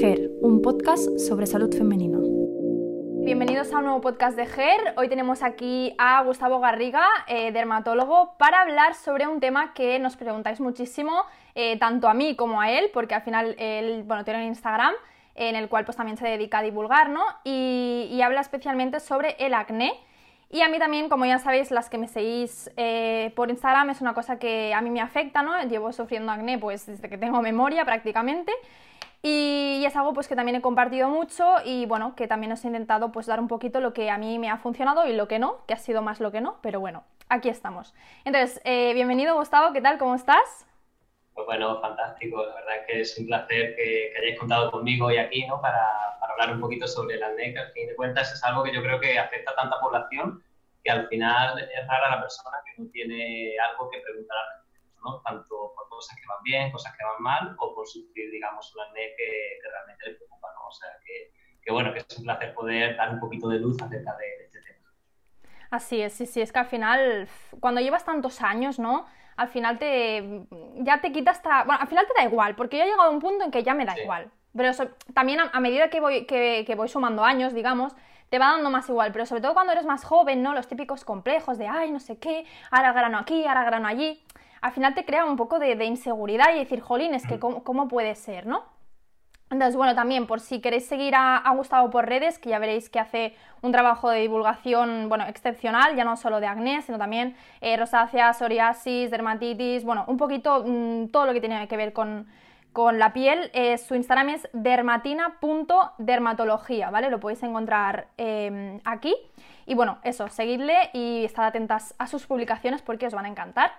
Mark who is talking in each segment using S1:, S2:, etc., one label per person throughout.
S1: GER, un podcast sobre salud femenina.
S2: Bienvenidos a un nuevo podcast de GER. Hoy tenemos aquí a Gustavo Garriga, eh, dermatólogo, para hablar sobre un tema que nos preguntáis muchísimo, eh, tanto a mí como a él, porque al final él bueno, tiene un Instagram en el cual pues, también se dedica a divulgar, ¿no? y habla especialmente sobre el acné. Y a mí también, como ya sabéis, las que me seguís eh, por Instagram es una cosa que a mí me afecta, ¿no? Llevo sufriendo acné pues desde que tengo memoria prácticamente. Y, es algo pues que también he compartido mucho y bueno, que también os he intentado pues dar un poquito lo que a mí me ha funcionado y lo que no, que ha sido más lo que no, pero bueno, aquí estamos. Entonces, eh, bienvenido Gustavo, ¿qué tal? ¿Cómo estás?
S3: Pues bueno, fantástico. La verdad es que es un placer que, hayáis contado conmigo hoy aquí, ¿no? Para, para, hablar un poquito sobre acné, que al fin de cuentas es algo que yo creo que afecta a tanta población que al final es rara la persona que no tiene algo que preguntar ¿no? Tanto por cosas que van bien, cosas que van mal, o por sufrir, digamos, un acné que, que realmente le preocupa, ¿no? O sea, que, que, bueno, que es un placer poder dar un poquito de luz acerca de, este tema.
S2: Así es, sí, sí, es que al final, cuando llevas tantos años, ¿no? al final te ya te quita hasta bueno al final te da igual porque yo he llegado a un punto en que ya me da igual pero también a, medida que voy que, que, voy sumando años digamos te va dando más igual pero sobre todo cuando eres más joven no los típicos complejos de ay no sé qué ahora grano aquí ahora grano allí al final te crea un poco de, inseguridad y decir jolín es que cómo, cómo puede ser no entonces, bueno, también por si queréis seguir a, Gustavo por redes, que ya veréis que hace un trabajo de divulgación, bueno, excepcional, ya no solo de acné, sino también eh, rosácea, psoriasis, dermatitis, bueno, un poquito mm, todo lo que tiene que ver con, la piel. Eh, su Instagram es dermatina.dermatología, ¿vale? Lo podéis encontrar em, aquí. Y bueno, eso, seguidle y estad atentas a sus publicaciones porque os van a encantar.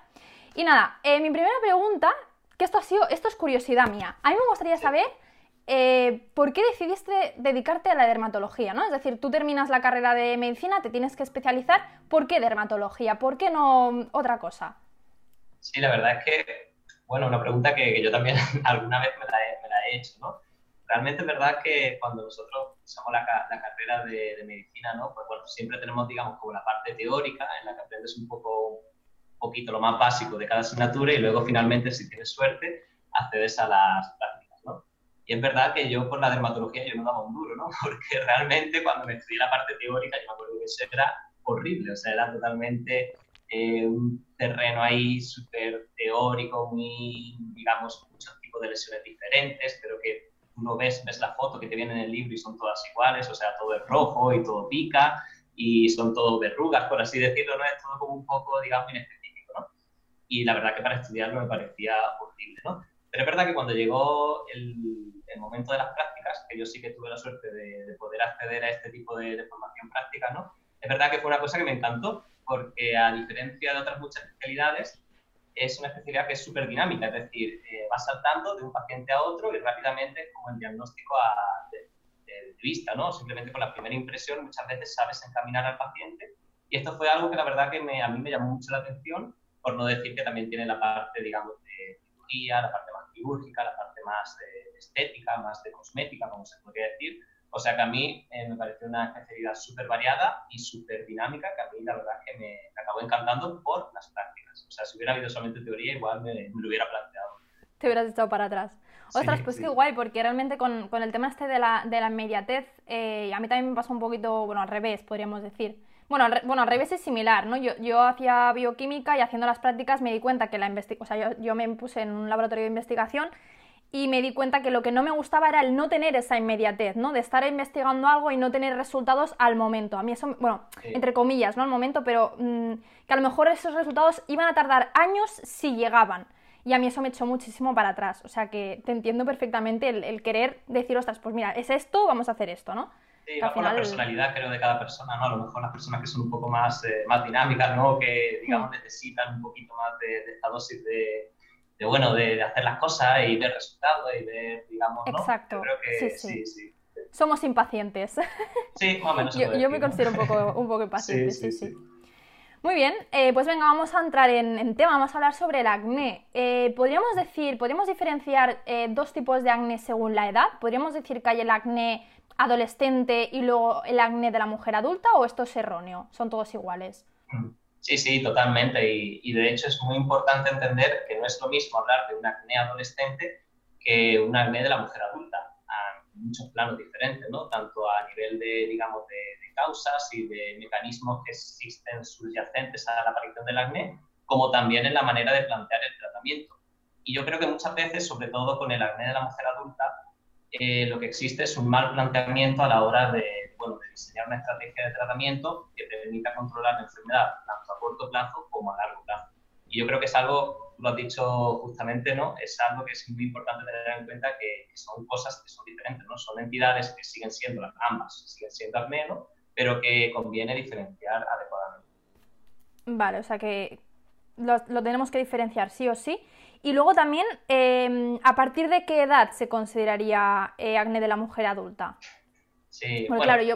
S2: Y nada, eh, mi primera pregunta, que esto ha sido, esto es curiosidad mía. A mí me gustaría saber eh, ¿por qué decidiste dedicarte a la dermatología? ¿no? Es decir, tú terminas la carrera de medicina, te tienes que especializar, ¿por qué dermatología? ¿Por qué no otra cosa?
S3: Sí, la verdad es que, bueno, una pregunta que, yo también alguna vez me la, he, hecho, ¿no? Realmente es verdad que cuando nosotros usamos la, carrera de, medicina, ¿no? Pues bueno, siempre tenemos, digamos, como la parte teórica en la que aprendes un poco, poquito lo más básico de cada asignatura y luego finalmente, si tienes suerte, accedes a las prácticas y es verdad que yo por la dermatología yo no daba un duro, ¿no? Porque realmente cuando me estudié la parte teórica, yo me acuerdo que eso era horrible, o sea, era totalmente eh, un terreno ahí súper teórico, muy, digamos, muchos tipos de lesiones diferentes, pero que tú no ves, ves la foto que te viene en el libro y son todas iguales, o sea, todo es rojo y todo pica y son todo verrugas, por así decirlo, ¿no? Es todo como un poco, digamos, ¿no? Y la verdad que para estudiarlo me parecía horrible, ¿no? Pero es verdad que cuando llegó el, el momento de las prácticas, que yo sí que tuve la suerte de, poder acceder a este tipo de, formación práctica, ¿no? Es verdad que fue una cosa que me encantó, porque a diferencia de otras muchas especialidades, es una especialidad que es súper dinámica, es decir, eh, vas saltando de un paciente a otro y rápidamente como el diagnóstico a, de, vista, ¿no? Simplemente con la primera impresión muchas veces sabes encaminar al paciente. Y esto fue algo que la verdad que me, a mí me llamó mucho la atención, por no decir que también tiene la parte, digamos, de cirugía, la parte más quirúrgica, la parte más de estética, más de cosmética, como se podría decir. O sea que a mí eh, me pareció una especialidad súper variada y súper dinámica, que a mí la verdad que me, acabó encantando por las prácticas. O sea, si hubiera habido solamente teoría, igual me, lo hubiera planteado.
S2: Te hubieras echado para atrás. Ostras, pues qué guay, porque realmente con, con, el tema este de la, de la inmediatez, eh, a mí también me pasó un poquito, bueno, al revés, podríamos decir. Bueno, al, bueno, al revés es similar, ¿no? Yo, yo hacía bioquímica y haciendo las prácticas me di cuenta que la investigación, o sea, yo, yo me puse en un laboratorio de investigación y me di cuenta que lo que no me gustaba era el no tener esa inmediatez, ¿no? De estar investigando algo y no tener resultados al momento. A mí eso, bueno, entre comillas, ¿no? Al momento, pero mm, que a lo mejor esos resultados iban a tardar años si llegaban. Y a mí eso me echó muchísimo para atrás. O sea que te entiendo perfectamente el, querer decir, ostras, pues mira, es esto, vamos a hacer esto, ¿no?
S3: Sí, va la personalidad, creo, de cada persona, ¿no? A lo mejor las personas que son un poco más, eh, más dinámicas, ¿no? Que, digamos, necesitan un poquito más de esta dosis de, de bueno, de, hacer las cosas y ver resultados y ver, digamos, ¿no?
S2: Exacto. creo que sí, sí. Somos impacientes.
S3: Sí, más o menos.
S2: yo, me considero un poco, un poco impaciente, sí, sí. Muy bien, eh, pues venga, vamos a entrar en, tema, vamos a hablar sobre el acné. Eh, ¿Podríamos decir, podríamos diferenciar eh, dos tipos de acné según la edad? ¿Podríamos decir que hay el acné adolescente y luego el acné de la mujer adulta o esto es erróneo? ¿Son todos iguales?
S3: Sí, sí, totalmente. Y, de hecho es muy importante entender que no es lo mismo hablar de un acné adolescente que un acné de la mujer adulta. Ah, muchos planos diferentes, ¿no? Tanto a nivel de, digamos, de, causas y de mecanismos que existen subyacentes a la aparición del acné, como también en la manera de plantear el tratamiento. Y yo creo que muchas veces, sobre todo con el acné de la mujer adulta, eh, lo que existe es un mal planteamiento a la hora de, bueno, de diseñar una estrategia de tratamiento que permita controlar la enfermedad tanto a corto plazo como a largo plazo. Y yo creo que es algo, lo has dicho justamente, ¿no? Es algo que es muy importante tener en cuenta que, son cosas que son diferentes, ¿no? Son entidades que siguen siendo las ambas, siguen siendo al menos, pero que conviene diferenciar adecuadamente.
S2: Vale, o sea que lo, tenemos que diferenciar sí o sí. Y luego también, em, ¿a partir de qué edad se consideraría eh, acné de la mujer adulta?
S3: Sí, bueno,
S2: claro, yo,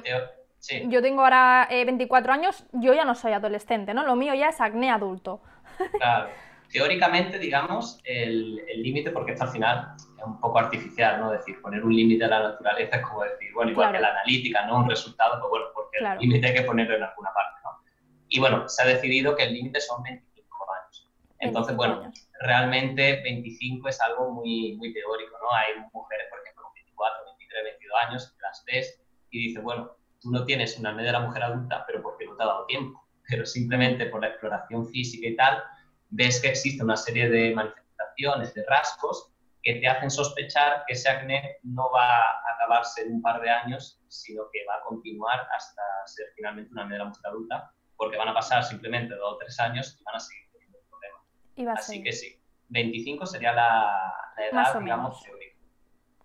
S2: yo tengo ahora 24 eh, años, yo ya no soy adolescente, ¿no? Lo mío ya es acné adulto.
S3: Claro. Teóricamente, digamos, el límite, porque esto al final es un poco artificial, ¿no? Decir, poner un límite a la naturaleza es como decir, bueno, igual que la analítica, ¿no? Un resultado, pues bueno, porque el límite hay que ponerlo en alguna parte, ¿no? Y bueno, se ha decidido que el límite son 25 años. Entonces, bueno, realmente 25 es algo muy, muy teórico, ¿no? Hay mujeres, por ejemplo, con 24, 23, 22 años, que las ves y dices, bueno, tú no tienes una media de la mujer adulta, pero porque no te ha dado tiempo pero simplemente por la exploración física y tal, ves que existe una serie de manifestaciones, de rasgos, que te hacen sospechar que ese acné no va a acabarse en un par de años, sino que va a continuar hasta ser finalmente una media mujer adulta, porque van a pasar simplemente dos o tres años y van a seguir Así que sí, 25 sería la, edad, digamos, teórica.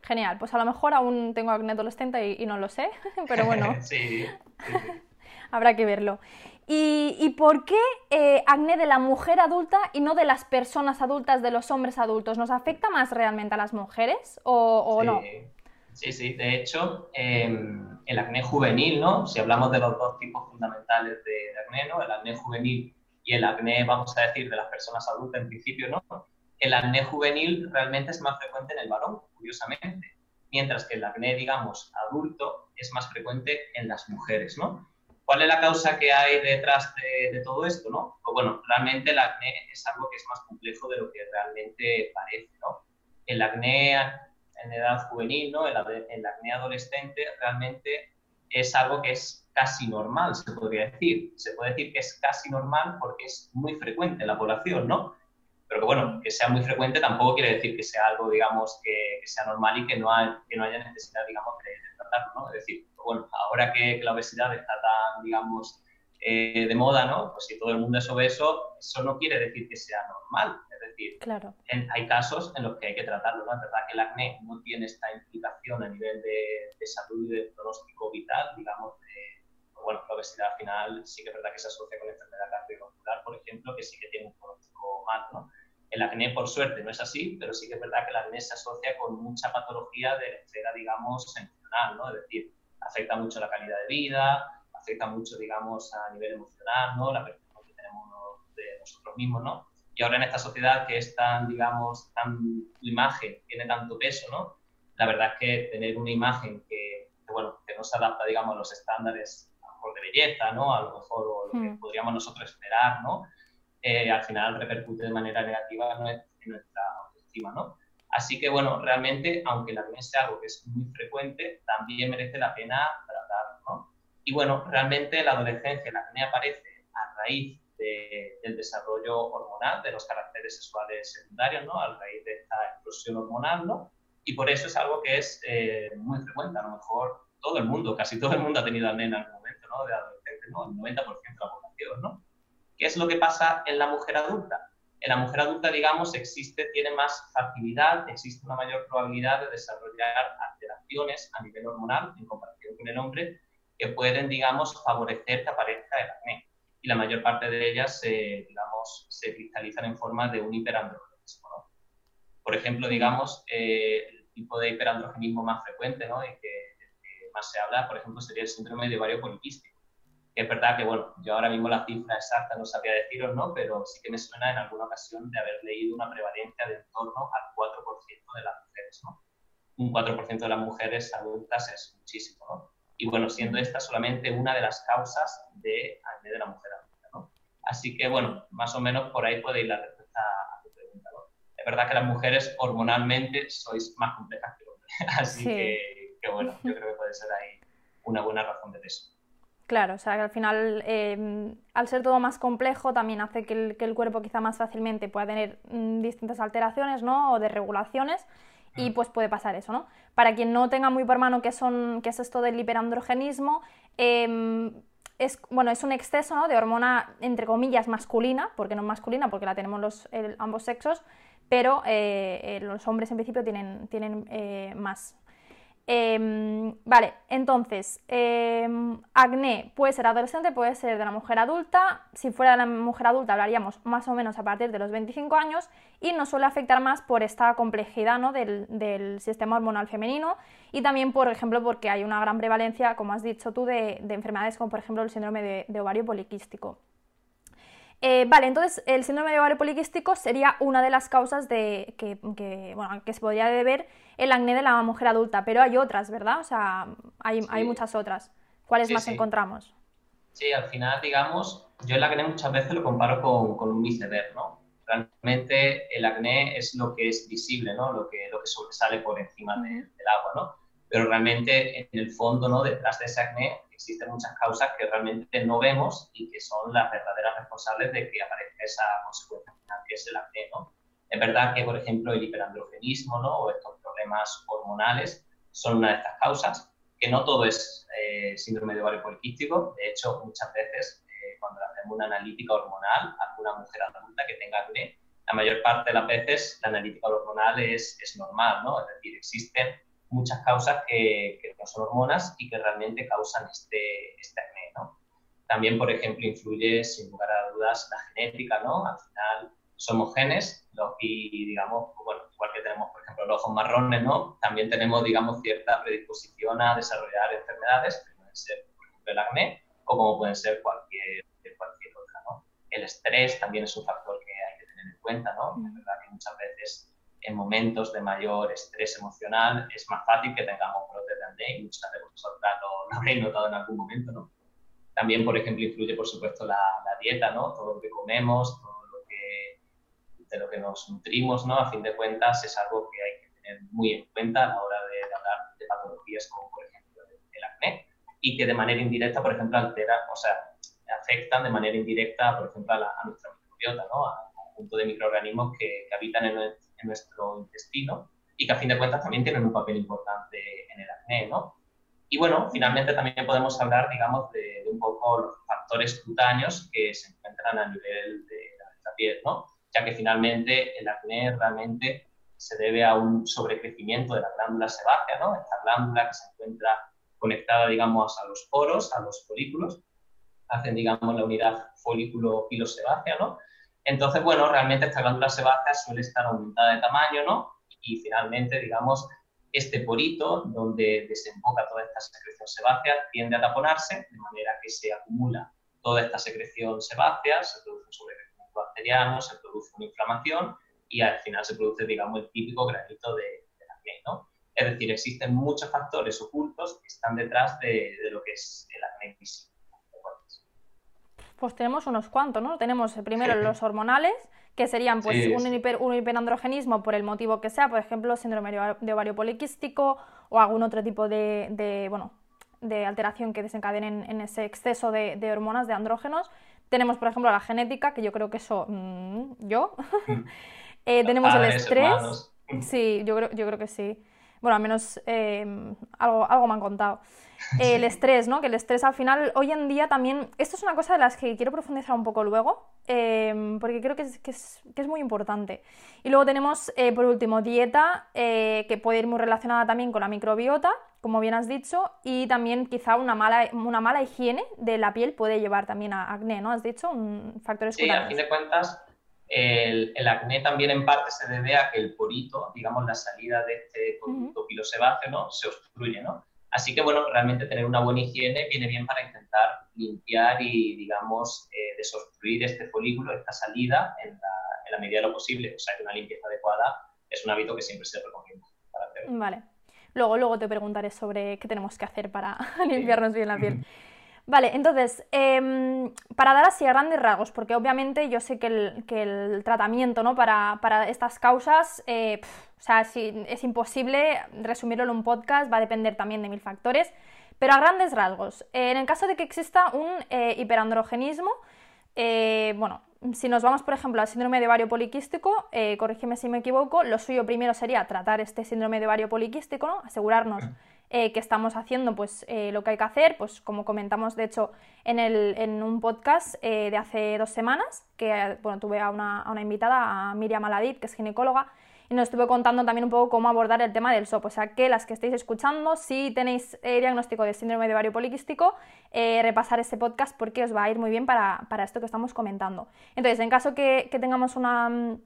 S2: Genial, pues a lo mejor aún tengo acné adolescente y, no lo sé, pero bueno.
S3: sí.
S2: Habrá que verlo. ¿Y, por qué eh, acné de la mujer adulta y no de las personas adultas, de los hombres adultos? ¿Nos afecta más realmente a las mujeres o, no?
S3: Sí, sí. De hecho, em, el acné juvenil, ¿no? Si hablamos de los dos tipos fundamentales de, acné, ¿no? El acné juvenil y el acné, vamos a decir, de las personas adultas en principio, ¿no? El acné juvenil realmente es más frecuente en el varón, curiosamente, mientras que el acné, digamos, adulto es más frecuente en las mujeres, ¿no? ¿Cuál es la causa que hay detrás de, todo esto? ¿no? Pues bueno, realmente el acné es algo que es más complejo de lo que realmente parece. ¿no? El acné en edad juvenil, ¿no? el, el acné adolescente, realmente es algo que es casi normal, se podría decir. Se puede decir que es casi normal porque es muy frecuente en la población, ¿no? Pero que bueno, que sea muy frecuente tampoco quiere decir que sea algo, digamos, que, sea normal y que no, que no haya necesidad, digamos, de, tratarlo, ¿no? Es decir, bueno, ahora que, la obesidad está tan, digamos, eh, de moda, ¿no? Pues si todo el mundo es obeso, eso no quiere decir que sea normal. Es decir,
S2: claro.
S3: hay casos en los que hay que tratarlo, ¿no? Es verdad que el acné no tiene esta implicación a nivel de, salud y de pronóstico vital, digamos, de, bueno, la obesidad al final sí que es verdad que se asocia con enfermedad cardiovascular, por ejemplo, que sí que tiene un pronóstico mal, ¿no? El acné, por suerte, no es así, pero sí que es verdad que el acné se asocia con mucha patología de la esfera, digamos, emocional, ¿no? Es decir, afecta mucho la calidad de vida, afecta mucho, digamos, a nivel emocional, ¿no? La percepción que tenemos de nosotros mismos, ¿no? Y ahora en esta sociedad que es tan, digamos, tan, tu imagen tiene tanto peso, ¿no? La verdad es que tener una imagen que, bueno, que no se adapta, digamos, a los estándares belleza, ¿no? A lo mejor o lo que hmm. podríamos nosotros esperar, ¿no? Eh, al final repercute de manera negativa en nuestra autoestima, ¿no? Así que, bueno, realmente, aunque el acné sea algo que es muy frecuente, también merece la pena tratarlo, ¿no? Y bueno, realmente en la adolescencia el acné aparece a raíz del desarrollo hormonal, de los caracteres sexuales secundarios, ¿no? A raíz de esta explosión hormonal, ¿no? Y por eso es algo que es eh, muy frecuente. A lo mejor todo el mundo, casi todo el mundo ha tenido acné en algún ¿no? De adolescente, ¿no? El 90% de la población, ¿no? ¿Qué es lo que pasa en la mujer adulta? en la mujer adulta, digamos, existe, tiene más facilidad, existe una mayor probabilidad de desarrollar alteraciones a nivel hormonal en comparación con el hombre que pueden, digamos, favorecer que aparezca el acné. Y la mayor parte de ellas, digamos, se cristalizan en forma de un hiperandrogenismo. ¿no? Por ejemplo, digamos, eh, el tipo de hiperandrogenismo más frecuente ¿no? que, más se habla, por ejemplo, sería el síndrome de ovario poliquístico es verdad que, bueno, yo ahora mismo la cifra exacta no sabría deciros, ¿no? Pero sí que me suena en alguna ocasión de haber leído una prevalencia de en torno al 4% de las mujeres, ¿no? Un 4% de las mujeres adultas es muchísimo, ¿no? Y bueno, siendo esta solamente una de las causas de acné de la mujer adulta, ¿no? Así que, bueno, más o menos por ahí puede ir la respuesta a tu pregunta, ¿no? Es verdad que las mujeres hormonalmente sois más complejas que los hombres, así que, que bueno, yo creo que puede ser ahí una buena razón de peso.
S2: Claro, o sea que al final, eh, al ser todo más complejo, también hace que el, que el, cuerpo quizá más fácilmente pueda tener mm, distintas alteraciones, ¿no? O desregulaciones, y mm. pues puede pasar eso, ¿no? Para quien no tenga muy por mano qué, son, qué es esto del hiperandrogenismo, eh, es, bueno, es un exceso ¿no? de hormona, entre comillas, masculina, porque no es masculina, porque la tenemos los, ambos sexos, pero eh, eh, los hombres en principio tienen, tienen eh, más. Em, vale, entonces, em, acné puede ser adolescente, puede ser de la mujer adulta. Si fuera de la mujer adulta hablaríamos más o menos a partir de los 25 años y nos suele afectar más por esta complejidad ¿no? del, sistema hormonal femenino y también, por ejemplo, porque hay una gran prevalencia, como has dicho tú, de, enfermedades como por ejemplo el síndrome de ovario poliquístico. Eh, vale, entonces el síndrome de ovario poliquístico sería una de las causas de que, bueno, que se podría deber el acné de la mujer adulta, pero hay otras, ¿verdad? O sea, hay, hay muchas otras. ¿Cuáles más encontramos?
S3: Sí, al final, digamos, yo el acné muchas veces lo comparo con, con un iceberg, ¿no? Realmente el acné es lo que es visible, ¿no? Lo que, lo que sobresale por encima del agua, ¿no? Pero realmente en el fondo, ¿no? Detrás de ese acné existen muchas causas que realmente no vemos y que son las verdaderas responsables de que aparezca esa consecuencia final, que es el acné, ¿no? Es verdad que, por ejemplo, el hiperandrogenismo, ¿no? O estos problemas hormonales son una de estas causas, que no todo es eh, síndrome de ovario poliquístico. De hecho, muchas veces, eh, cuando hacemos una analítica hormonal a una mujer adulta que tenga acné, la mayor parte de las veces la analítica hormonal es, es normal, ¿no? Es decir, existen muchas causas que, no son hormonas y que realmente causan este, este acné. También, por ejemplo, influye, sin lugar a dudas, la genética, ¿no? Al final somos genes y, digamos, bueno, igual que tenemos, por ejemplo, los ojos marrones, ¿no? También tenemos, digamos, cierta predisposición a desarrollar enfermedades, que pueden ser, por ejemplo, el acné, o como pueden ser cualquier, cualquier otra, ¿no? El estrés también es un factor que hay que tener en cuenta, ¿no? Es verdad que muchas veces en momentos de mayor estrés emocional es más fácil que tengamos brotes de acné y muchas de vosotras lo, lo, habréis notado en algún momento, ¿no? También, por ejemplo, influye, por supuesto, la, la, dieta, ¿no? Todo lo que comemos, todo de lo que nos nutrimos, ¿no? A fin de cuentas, es algo que hay que tener muy en cuenta a la hora de, hablar de patologías como, por ejemplo, el, acné y que de manera indirecta, por ejemplo, altera, o sea, afectan de manera indirecta, por ejemplo, a, a nuestra microbiota, ¿no? Al conjunto de microorganismos que, que habitan en, nuestro intestino y que a fin de cuentas también tienen un papel importante en el acné, ¿no? Y bueno, finalmente también podemos hablar, digamos, de, un poco los factores cutáneos que se encuentran a nivel de la, piel, ¿no? Ya que finalmente el acné realmente se debe a un sobrecrecimiento de la glándula sebácea, ¿no? Esta glándula que se encuentra conectada, digamos, a los poros, a los folículos, hacen, digamos, la unidad folículo-pilosebácea, ¿no? Entonces, bueno, realmente esta glándula sebácea suele estar aumentada de tamaño, ¿no? Y finalmente, digamos, este porito donde desemboca toda esta secreción sebácea tiende a taponarse, de manera que se acumula toda esta secreción sebácea, se produce un sobrecrecimiento bacteriano, se produce una inflamación y al final se produce, digamos, el típico granito de, de acné, ¿no? Es decir, existen muchos factores ocultos que están detrás de, de lo que es el acné físico.
S2: Pues tenemos unos cuantos, ¿no? Tenemos eh, primero los hormonales, que serían pues un, hiper, un, hiperandrogenismo por el motivo que sea, por ejemplo, síndrome de ovario poliquístico o algún otro tipo de, bueno, de alteración que desencadenen en ese exceso de, hormonas, de andrógenos. Tenemos, por ejemplo, la genética, que yo creo que eso, mm, yo. Eh, tenemos el estrés. Sí, yo creo, yo creo que sí. Bueno, al menos eh, algo, algo me han contado. El estrés, ¿no? Que el estrés al final, hoy en día también, esto es una cosa de las que quiero profundizar un poco luego, em, porque creo que es, que, es, que es, muy importante. Y luego tenemos, eh, por último, dieta, eh, que puede ir muy relacionada también con la microbiota, como bien has dicho, y también quizá una mala, una mala higiene de la piel puede llevar también a acné, ¿no? Has dicho, un factor
S3: Sí, a fin de cuentas, el, el, acné también en parte se debe a que el porito, digamos, la salida de este conducto pilosebáceo, ¿no? Se obstruye, ¿no? Así que, bueno, realmente tener una buena higiene viene bien para intentar limpiar y, digamos, eh, desobstruir este folículo, esta salida, en la, medida de lo posible. O sea, que una limpieza adecuada es un hábito que siempre se recomienda para
S2: Vale. Luego, luego te preguntaré sobre qué tenemos que hacer para limpiarnos bien la piel. Vale, entonces, em, para dar así a grandes rasgos, porque obviamente yo sé que el, tratamiento ¿no? para, estas causas, eh, o sea, si, es imposible resumirlo en un podcast, va a depender también de mil factores, pero a grandes rasgos, en el caso de que exista un eh, hiperandrogenismo, eh, bueno, si nos vamos, por ejemplo, al síndrome de ovario poliquístico, corrígeme si me equivoco, lo suyo primero sería tratar este síndrome de ovario poliquístico, ¿no? asegurarnos eh, que estamos haciendo pues, eh, lo que hay que hacer, pues como comentamos de hecho en, el, en un podcast eh, de hace dos semanas, que bueno, tuve a una, una, invitada, a Miriam Aladid, que es ginecóloga, y nos estuve contando también un poco cómo abordar el tema del SOP, o sea que las que estéis escuchando, si tenéis diagnóstico de síndrome de ovario poliquístico, repasar ese podcast porque os va a ir muy bien para, para esto que estamos comentando. Entonces, en caso que, que tengamos una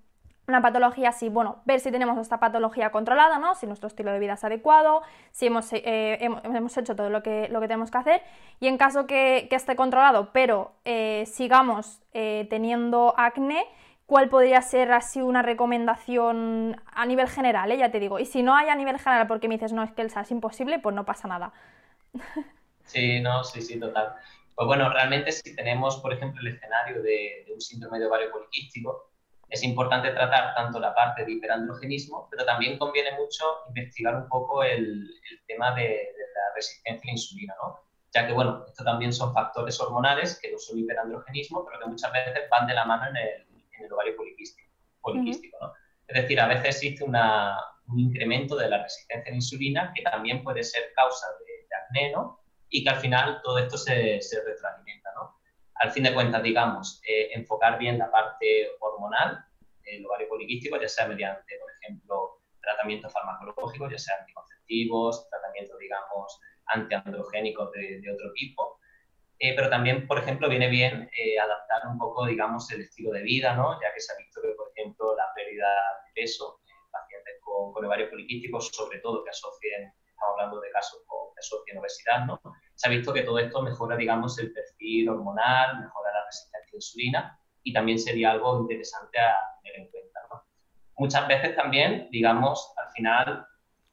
S2: una patología así, bueno, ver si tenemos esta patología controlada, ¿no? Si nuestro estilo de vida es adecuado, si hemos, eh, hemos, hecho todo lo que, lo que tenemos que hacer y en caso que, esté controlado, pero eh, sigamos eh, teniendo acné, ¿cuál podría ser así una recomendación a nivel general? Ya te digo, y si no hay a nivel general porque me dices, no, es que el es imposible, pues no pasa nada.
S3: Sí, no, sí, sí, total. Pues bueno, realmente si tenemos, por ejemplo, el escenario de, de un síndrome de ovario poliquístico, es importante tratar tanto la parte de hiperandrogenismo, pero también conviene mucho investigar un poco el, tema de, la resistencia a la insulina, ¿no? ya que, bueno, esto también son factores hormonales que no son hiperandrogenismo, pero que muchas veces van de la mano en el, ovario poliquístico, ¿no? Es decir, a veces existe una, un incremento de la resistencia a la insulina que también puede ser causa de, acné, ¿no? Y que al final todo esto se, se retroalimenta, ¿no? al fin de cuentas, digamos, eh, enfocar bien la parte hormonal el ovario poliquístico, ya sea mediante, por ejemplo, tratamientos farmacológicos, ya sea anticonceptivos, tratamientos, digamos, antiandrogénicos de, otro tipo. Eh, pero también, por ejemplo, viene bien eh, adaptar un poco, digamos, el estilo de vida, ¿no? Ya que se ha visto que, por ejemplo, la pérdida de peso en pacientes con, con ovario poliquístico, sobre todo que asocien, estamos hablando de casos que asocien obesidad, ¿no? se ha visto que todo esto mejora, digamos, el perfil hormonal, mejora la resistencia a la insulina y también sería algo interesante a tener en cuenta. Muchas veces también, digamos, al final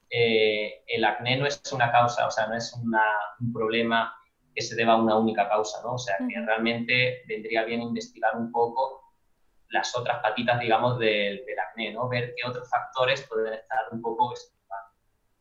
S3: eh, el acné no es una causa, o sea, no es un problema que se deba a una única causa, ¿no? O sea, que realmente vendría bien investigar un poco las otras patitas, digamos, del, del acné, ¿no? Ver qué otros factores pueden estar un poco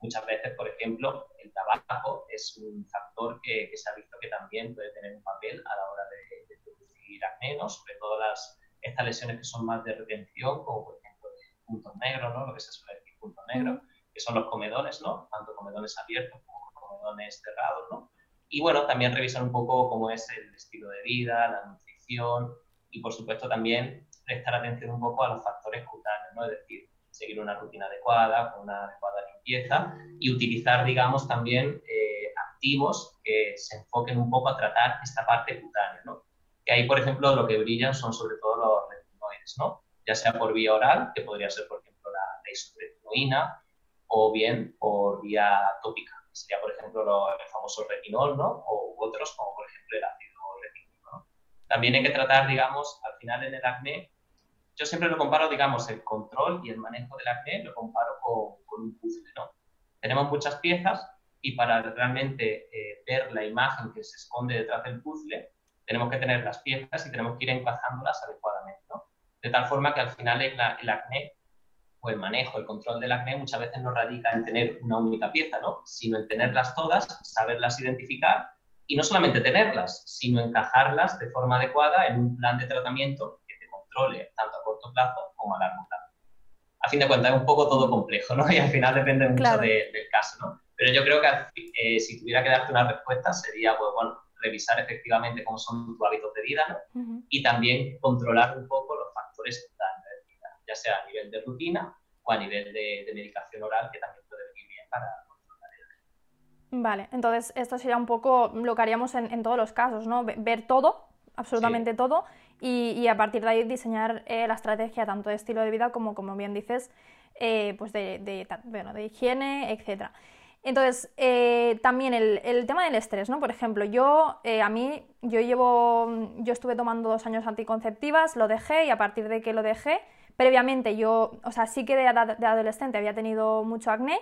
S3: Muchas veces, por ejemplo, el tabaco es un factor que, se ha visto que también puede tener un papel a la hora de, producir acné, sobre todo las, estas lesiones que son más de retención, como por ejemplo puntos negros, ¿no? lo que se suele decir puntos negros, que son los comedones, ¿no? tanto comedones abiertos como comedones cerrados. ¿no? Y bueno, también revisar un poco cómo es el estilo de vida, la nutrición y por supuesto también prestar atención un poco a los factores cutáneos, ¿no? es decir, seguir una rutina adecuada, con una adecuada limpieza y utilizar, digamos, también eh, activos que se enfoquen un poco a tratar esta parte cutánea, ¿no? Que ahí, por ejemplo, lo que brillan son sobre todo los retinoides, ¿no? Ya sea por vía oral, que podría ser, por ejemplo, la, isotretinoína, o bien por vía tópica, sería, por ejemplo, el famoso retinol, ¿no? O otros, como por ejemplo el ácido retínico, ¿no? También hay que tratar, digamos, al final en el acné, yo siempre lo comparo, digamos, el control y el manejo del acné, lo comparo con, un puzzle, ¿no? Tenemos muchas piezas y para realmente eh, ver la imagen que se esconde detrás del puzzle, tenemos que tener las piezas y tenemos que ir encajándolas adecuadamente, ¿no? De tal forma que al final el, el acné o el manejo, el control del acné muchas veces no radica en tener una única pieza, ¿no? Sino en tenerlas todas, saberlas identificar y no solamente tenerlas, sino encajarlas de forma adecuada en un plan de tratamiento tanto a corto plazo como a largo plazo. A fin de cuentas, es un poco todo complejo, ¿no? Y al final depende mucho del caso, ¿no? Pero yo creo que eh, si tuviera que darte una respuesta sería, pues bueno, revisar efectivamente cómo son tus hábitos de vida, ¿no? Y también controlar un poco los factores de ya sea a nivel de rutina o a nivel de, medicación oral, que también puede venir bien para controlar el
S2: Vale, entonces esto sería un poco lo que haríamos en, todos los casos, ¿no? Ver todo, absolutamente todo, y, a partir de ahí diseñar eh, la estrategia tanto de estilo de vida como, como bien dices, eh, pues de, de, bueno, de, higiene, etc. Entonces, eh, también el, el, tema del estrés, ¿no? Por ejemplo, yo, a mí, yo llevo, yo estuve tomando dos años anticonceptivas, lo dejé y a partir de que lo dejé, previamente yo, o sea, sí que de, adolescente había tenido mucho acné,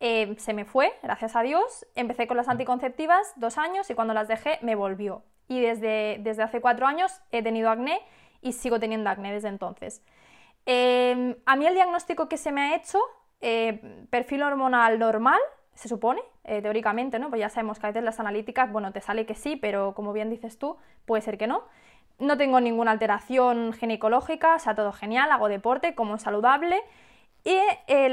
S2: eh, se me fue, gracias a Dios. Empecé con las anticonceptivas dos años y cuando las dejé me volvió. Y desde, desde hace cuatro años he tenido acné y sigo teniendo acné desde entonces. Em, a mí el diagnóstico que se me ha hecho, eh, perfil hormonal normal, se supone, eh, teóricamente, ¿no? Pues ya sabemos que a veces las analíticas, bueno, te sale que sí, pero como bien dices tú, puede ser que no. No tengo ninguna alteración ginecológica, o sea, todo genial, hago deporte, como saludable. Y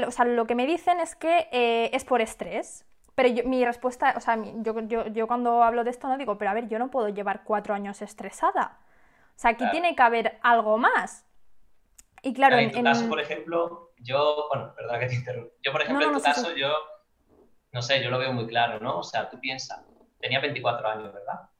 S2: o sea, lo que me dicen es que eh, es por estrés. Pero mi respuesta, o sea, yo, yo, cuando hablo de esto no digo, pero a ver, yo no puedo llevar cuatro años estresada. O sea, aquí tiene que haber algo más.
S3: Y claro, en, tu caso, por ejemplo, yo, bueno, perdón que te interrumpa. Yo, por ejemplo, en tu caso, yo, no sé, yo lo veo muy claro, ¿no? O sea, tú piensas, tenía 24 años, ¿verdad?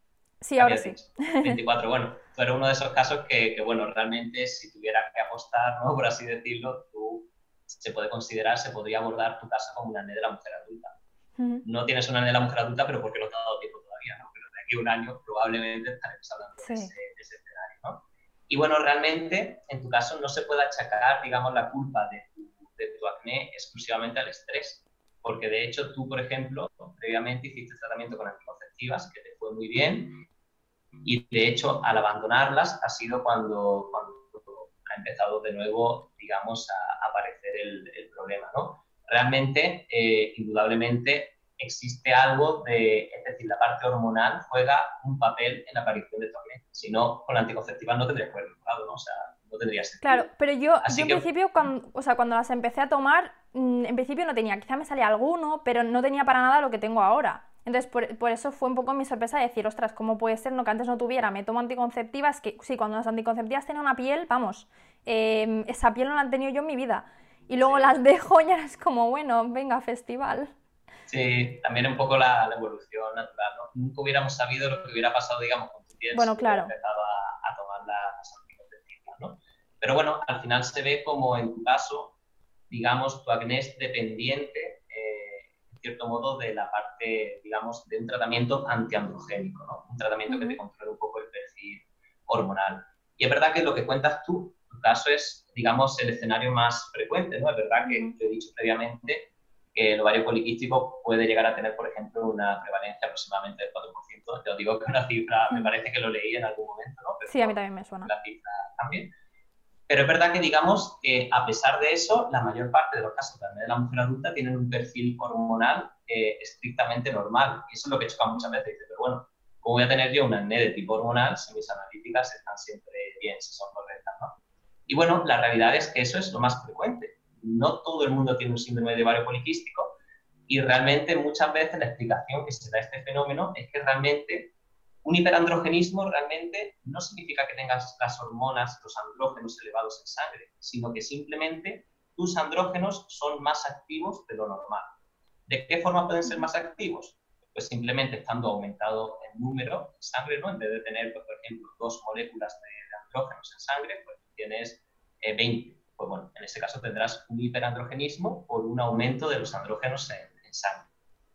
S2: Sí, ahora sí.
S3: 24, bueno, tú eres uno de esos casos que, que, bueno, realmente si tuviera que apostar, ¿no? Por así decirlo, tú se puede considerar, se podría abordar tu caso como una ANE de la mujer adulta. No tienes una ANE de la mujer adulta, pero porque no te ha dado tiempo todavía, ¿no? Pero de aquí a un año probablemente estaremos hablando de, ese, escenario, ¿no? Y bueno, realmente en tu caso no se puede achacar, digamos, la culpa de de tu acné exclusivamente al estrés, porque de hecho tú, por ejemplo, previamente hiciste tratamiento con anticonceptivas que te fue muy bien y de hecho al abandonarlas ha sido cuando, cuando ha empezado de nuevo, digamos, a, aparecer el, problema, ¿no? Realmente, eh, indudablemente, existe algo de, es decir, la parte hormonal juega un papel en la aparición de acné. Si no, con la anticonceptiva no tendrías que haber ¿no? O sea, no tendría sentido.
S2: Claro, pero yo, yo en principio, cuando, o sea, cuando las empecé a tomar, mm, en principio no tenía, quizá me salía alguno, pero no tenía para nada lo que tengo ahora. Entonces, por, eso fue un poco mi sorpresa de decir, ostras, ¿cómo puede ser no, que antes no tuviera? Me tomo anticonceptivas, que sí, cuando las anticonceptivas tienen una piel, vamos, em, esa piel no la han tenido yo en mi vida. Y luego las dejo y ahora es como, bueno, venga, festival.
S3: Sí, también un poco la, evolución natural, ¿no? Nunca hubiéramos sabido lo que hubiera pasado, digamos, con tu piel
S2: bueno, claro.
S3: empezado a, tomar las anticonceptivas, ¿no? Pero bueno, al final se ve como en tu caso, digamos, tu acné es dependiente cierto modo, de la parte, digamos, de un tratamiento antiandrogénico, ¿no? Un tratamiento que te controle un poco el perfil hormonal. Y es verdad que lo que cuentas tú, tu caso es, digamos, el escenario más frecuente, ¿no? Es verdad que te he dicho previamente que el ovario poliquístico puede llegar a tener, por ejemplo, una prevalencia aproximadamente del 4%. Te lo digo que una cifra, me parece que lo leí en algún momento, ¿no?
S2: sí, a mí también me suena.
S3: La cifra también. Pero es verdad que, digamos, que a pesar de eso, la mayor parte de los casos de la mujer adulta tienen un perfil hormonal eh, estrictamente normal. Y eso es lo que choca muchas veces. Dice, pero bueno, ¿cómo voy a tener yo una acné de tipo hormonal si mis analíticas están siempre bien, si son correctas? ¿no? Y bueno, la realidad es que eso es lo más frecuente. No todo el mundo tiene un síndrome de ovario poliquístico y realmente muchas veces la explicación que se da a este fenómeno es que realmente un hiperandrogenismo realmente no significa que tengas las hormonas, los andrógenos elevados en sangre, sino que simplemente tus andrógenos son más activos de lo normal. ¿De qué forma pueden ser más activos? Pues simplemente estando aumentado el número en sangre, ¿no? En vez de tener, pues, por ejemplo, dos moléculas de, andrógenos en sangre, pues tienes 20. Eh, pues bueno, en ese caso tendrás un hiperandrogenismo por un aumento de los andrógenos en, en sangre.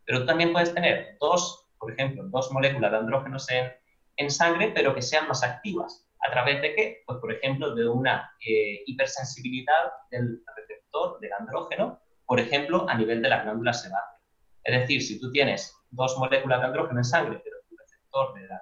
S3: Pero tú también puedes tener dos por ejemplo, dos moléculas de andrógenos en, sangre, pero que sean más activas. ¿A través de qué? Pues, por ejemplo, de una eh, hipersensibilidad del receptor del andrógeno, por ejemplo, a nivel de la glándula sebácea. Es decir, si tú tienes dos moléculas de andrógeno en sangre, pero tu receptor de la,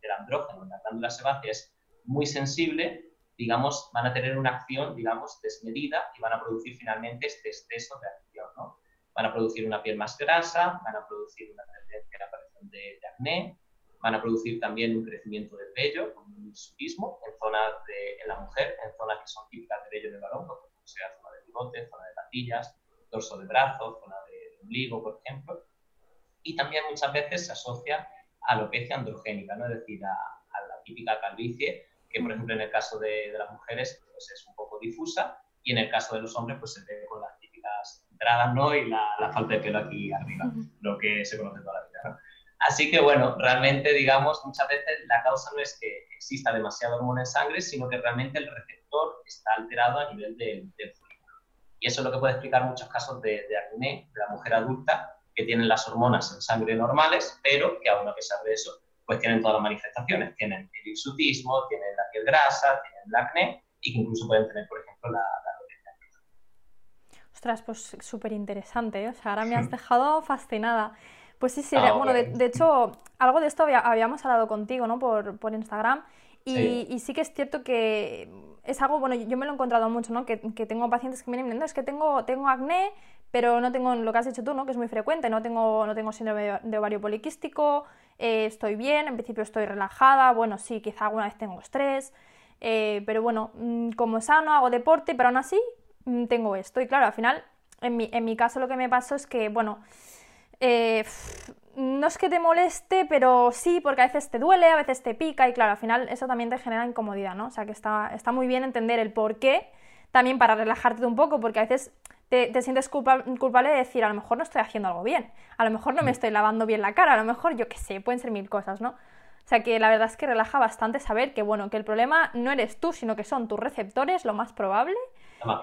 S3: del andrógeno en la glándula sebácea es muy sensible, digamos, van a tener una acción, digamos, desmedida y van a producir finalmente este exceso de acción, ¿no? Van a producir una piel más grasa, van a producir una tendencia a de, acné, van a producir también un crecimiento del vello, un hirsutismo en zonas de en la mujer, en zonas que son típicas de vello de varón, como sea zona de bigote, zona de patillas, dorso de brazo, zona de ombligo, por ejemplo. Y también muchas veces se asocia a alopecia androgénica, ¿no? es decir, a, la típica calvicie, que por ejemplo en el caso de, las mujeres pues es un poco difusa y en el caso de los hombres pues se ve con típicas entradas ¿no? y la, la falta de pelo aquí arriba, lo que se conoce toda la vida. ¿no? Así que bueno, realmente digamos, muchas veces la causa no es que exista demasiada hormona en sangre, sino que realmente el receptor está alterado a nivel del, folículo. Y eso es lo que puede explicar muchos casos de, acné de la mujer adulta que tienen las hormonas en sangre normales, pero que aún a pesar de eso, pues tienen todas las manifestaciones. Tienen el hirsutismo, tienen la piel grasa, tienen el acné y que incluso pueden tener, por ejemplo, la
S2: Ostras, pues súper interesante, ¿eh? o sea, ahora me has dejado fascinada. Pues sí, sí, bueno, de, hecho, algo de esto habíamos hablado contigo, ¿no? Por, por Instagram. Y sí. que es cierto que es algo, bueno, yo me lo he encontrado mucho, ¿no? Que, que tengo pacientes que me dicen, no, es que tengo, tengo acné, pero no tengo lo que has dicho tú, ¿no? Que es muy frecuente, no tengo, no tengo síndrome de ovario poliquístico, eh, estoy bien, en principio estoy relajada, bueno, sí, quizá alguna vez tengo estrés, eh, pero bueno, mm, como sano, hago deporte, pero aún así tengo esto. Y claro, al final, en mi, en mi caso lo que me pasó es que, bueno, eh, no es que te moleste, pero sí, porque a veces te duele, a veces te pica y claro, al final eso también te genera incomodidad, ¿no? O sea que está, está muy bien entender el por qué, también para relajarte un poco, porque a veces te, te sientes culpable de decir, a lo mejor no estoy haciendo algo bien, a lo mejor no me mm. estoy lavando bien la cara, a lo mejor yo qué sé, pueden ser mil cosas, ¿no? O sea que la verdad es que relaja bastante saber que, bueno, que el problema no eres tú, sino que son tus receptores, lo más probable,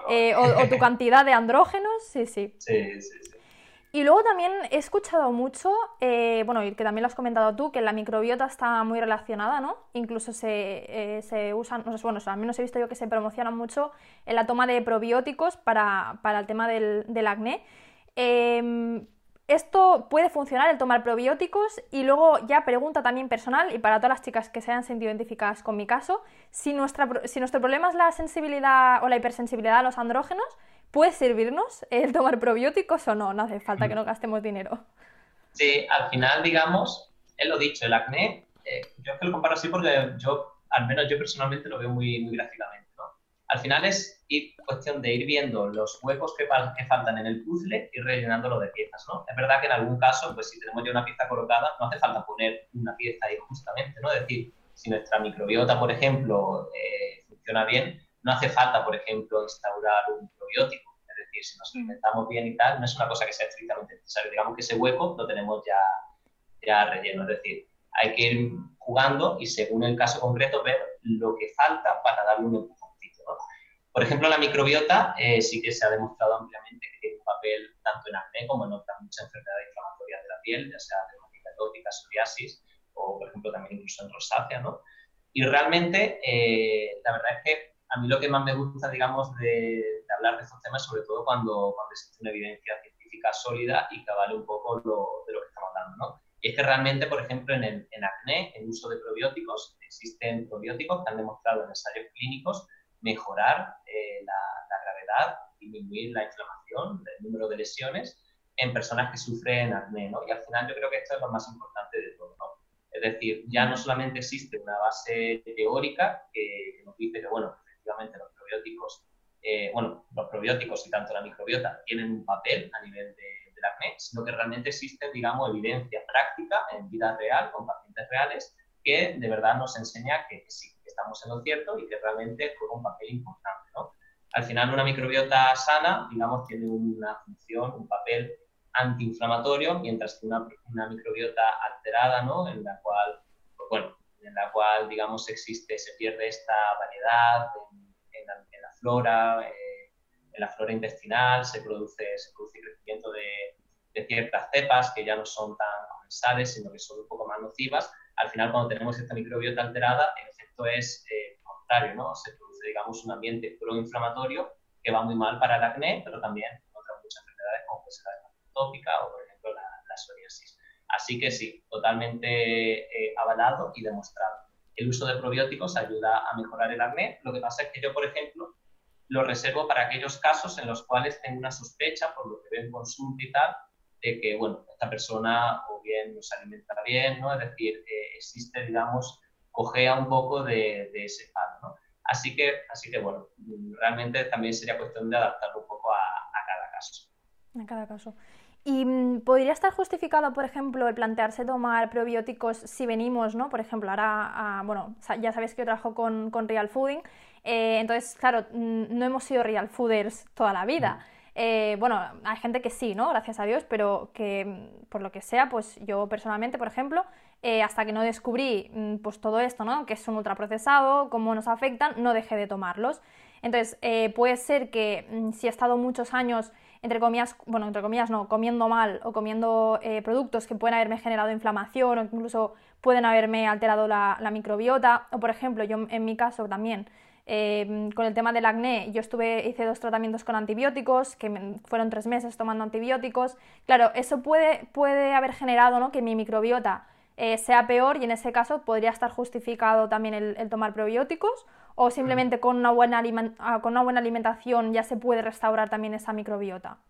S2: eh, o, tu cantidad de andrógenos, sí,
S3: sí. Sí, sí, sí.
S2: Y luego también he escuchado mucho, eh, bueno, y que también lo has comentado tú, que la microbiota está muy relacionada, ¿no? Incluso se, eh, se usan, no sé, bueno, al menos he visto yo que se promocionan mucho en la toma de probióticos para, para el tema del, del acné. Esto puede funcionar, el tomar probióticos, y luego ya pregunta también personal, y para todas las chicas que se hayan sentido identificadas con mi caso, si, nuestra, si nuestro problema es la sensibilidad o la hipersensibilidad a los andrógenos, ¿Puede servirnos el tomar probióticos o no? No hace falta que no gastemos dinero.
S3: Sí, al final, digamos, es lo dicho, el acné, eh, yo es que lo comparo así porque yo, al menos yo personalmente lo veo muy, muy gráficamente. Al final es ir, cuestión de ir viendo los huecos que, que faltan en el puzzle y rellenándolo de piezas. ¿no? Es verdad que en algún caso, pues si tenemos ya una pieza colocada, no hace falta poner una pieza ahí justamente, ¿no? Es decir, si nuestra microbiota, por ejemplo, eh, funciona bien, no hace falta, por ejemplo, instaurar un probiótico. Es decir, si nos alimentamos bien y tal, no es una cosa que sea estrictamente necesaria. Digamos que ese hueco lo tenemos ya, ya relleno. Es decir, hay que ir jugando y según el caso concreto ver lo que falta para darle un empujoncito. ¿No? Por ejemplo, la microbiota eh, sí que se ha demostrado ampliamente que tiene un papel tanto en acné como en otras muchas enfermedades inflamatorias de la piel, ya sea dermatitis atópica, psoriasis o, por ejemplo, también incluso en rosácea. ¿no? Y realmente, eh, la verdad es que a mí lo que más me gusta, digamos, de, hablar de estos temas, sobre todo cuando, cuando existe una evidencia científica sólida y que avale un poco lo, de lo que estamos hablando, ¿no? Y es que realmente, por ejemplo, en, el, en acné, el uso de probióticos, existen probióticos que han demostrado en ensayos clínicos mejorar eh, la, gravedad, disminuir la inflamación, el número de lesiones en personas que sufren acné, ¿no? Y al final yo creo que esto es lo más importante de todo, ¿no? Es decir, ya no solamente existe una base teórica que, que nos dice que, bueno, efectivamente los probióticos, eh, bueno, los probióticos y tanto la microbiota tienen un papel a nivel de, del acné, sino que realmente existe, digamos, evidencia práctica en vida real, con pacientes reales, que de verdad nos enseña que, sí, que estamos en lo cierto y que realmente juega un papel importante, ¿no? Al final, una microbiota sana, digamos, tiene una función, un papel antiinflamatorio, mientras que una, una microbiota alterada, ¿no? En la cual, pues bueno, en la cual, digamos, existe, se pierde esta variedad en, la, flora, eh, en la flora intestinal, se produce, se produce crecimiento de, ciertas cepas que ya no son tan comensales, sino que son un poco más nocivas. Al final, cuando tenemos esta microbiota alterada, el efecto es eh, contrario, ¿no? Se produce, digamos, un ambiente proinflamatorio que va muy mal para el acné, pero también otras muchas enfermedades como puede ser la tópica o, por ejemplo, la, la psoriasis. Así que sí, totalmente eh, avalado y demostrado. El uso de probióticos ayuda a mejorar el acné. Lo que pasa es que yo, por ejemplo, lo reservo para aquellos casos en los cuales tengo una sospecha, por lo que veo en consulta y tal, de que, bueno, esta persona o bien no se alimenta bien, ¿no? Es decir, eh, existe, digamos, cogea un poco de, ese palo, ¿no? Así que, así que, bueno, realmente también sería cuestión de adaptarlo un poco a, a cada caso.
S2: A cada caso. ¿Y mm, podría estar justificado, por ejemplo, el plantearse tomar probióticos si venimos, ¿no? Por ejemplo, ahora, bueno, ya sabéis que yo trabajo con, con Real Fooding, eh, entonces, claro, mm, no hemos sido Real Fooders toda la vida. Eh, bueno, hay gente que sí, ¿no? Gracias a Dios, pero que mm, por lo que sea, pues yo personalmente, por ejemplo, eh, hasta que no descubrí pues todo esto, ¿no? Que es un ultraprocesado, cómo nos afectan, no dejé de tomarlos. Entonces, puede ser que si he estado muchos años entre comillas, bueno, entre comillas no, comiendo mal o comiendo eh, productos que pueden haberme generado inflamación o incluso pueden haberme alterado la, microbiota. O por ejemplo, yo en mi caso también, Eh, con el tema del acné, yo estuve, hice dos tratamientos con antibióticos, que fueron tres meses tomando antibióticos. Claro, eso puede, puede haber generado ¿no? que mi microbiota eh, sea peor y en ese caso podría estar justificado también el, tomar probióticos o simplemente con una, buena ah, con una buena alimentación ya se puede restaurar también esa microbiota.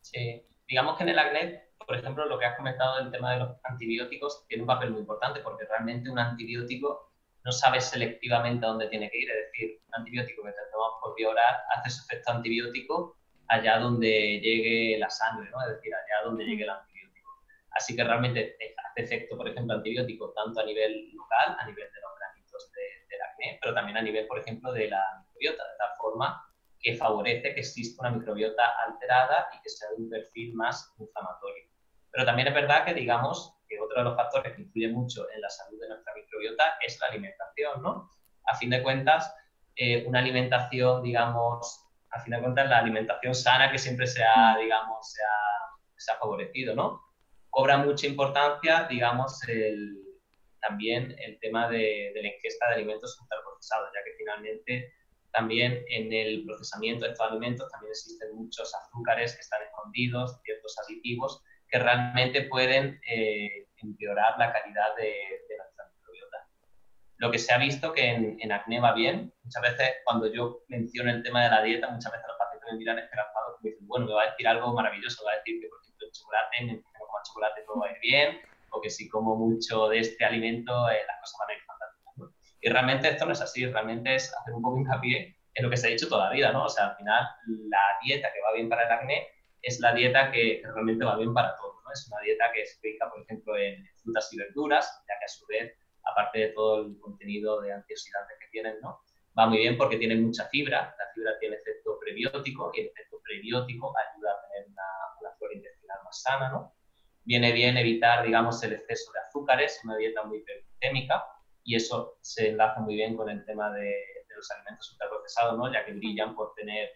S3: Sí, digamos que en el acné, por ejemplo, lo que has comentado del tema de los antibióticos tiene un papel muy importante porque realmente un antibiótico no sabe selectivamente a dónde tiene que ir. Es decir, un antibiótico que te tomas por vía oral hace su efecto antibiótico allá donde llegue la sangre, ¿no? Es decir, allá donde llegue el antibiótico. Así que realmente hace efecto, por ejemplo, antibiótico tanto a nivel local, a nivel de los granitos del acné, pero también a nivel, por ejemplo, de la microbiota, de tal forma que favorece que exista una microbiota alterada y que sea de un perfil más inflamatorio. Pero también es verdad que, digamos, que otro de los factores que influye mucho en la salud de nuestra microbiota es la alimentación, ¿no? A fin de cuentas, eh, una alimentación, digamos, a fin de cuentas, la alimentación sana que siempre se ha, digamos, se ha, se ha favorecido, ¿no? Cobra mucha importancia, digamos, el, también el tema de, de, la ingesta de alimentos ultraprocesados, ya que finalmente también en el procesamiento de estos alimentos también existen muchos azúcares que están escondidos, ciertos aditivos que realmente pueden eh, empeorar la calidad de, nuestra microbiota. Lo que se ha visto que en, acné va bien, muchas veces cuando yo menciono el tema de la dieta, muchas veces los pacientes me miran esperanzados y me dicen, bueno, me va a decir algo maravilloso, me va a decir que por ejemplo el chocolate, si como chocolate todo va a ir bien, o que si como mucho de este alimento eh, las cosas van a ir fantásticas. Y realmente esto no es así, realmente es hacer un poco hincapié en lo que se ha dicho toda la vida, ¿no? O sea, al final la dieta que va bien para el acné es la dieta que, realmente va bien para todos. ¿no? Es una dieta que se rica, por ejemplo, en frutas y verduras, ya que a su vez, aparte de todo el contenido de antioxidantes que tienen, ¿no? va muy bien porque tiene mucha fibra. La fibra tiene efecto prebiótico y el efecto prebiótico ayuda a tener una, una flora intestinal más sana. ¿no? Viene bien evitar, digamos, el exceso de azúcares, una dieta muy hiperglicémica, y eso se enlaza muy bien con el tema de, los alimentos ultraprocesados, ¿no? ya que brillan por tener,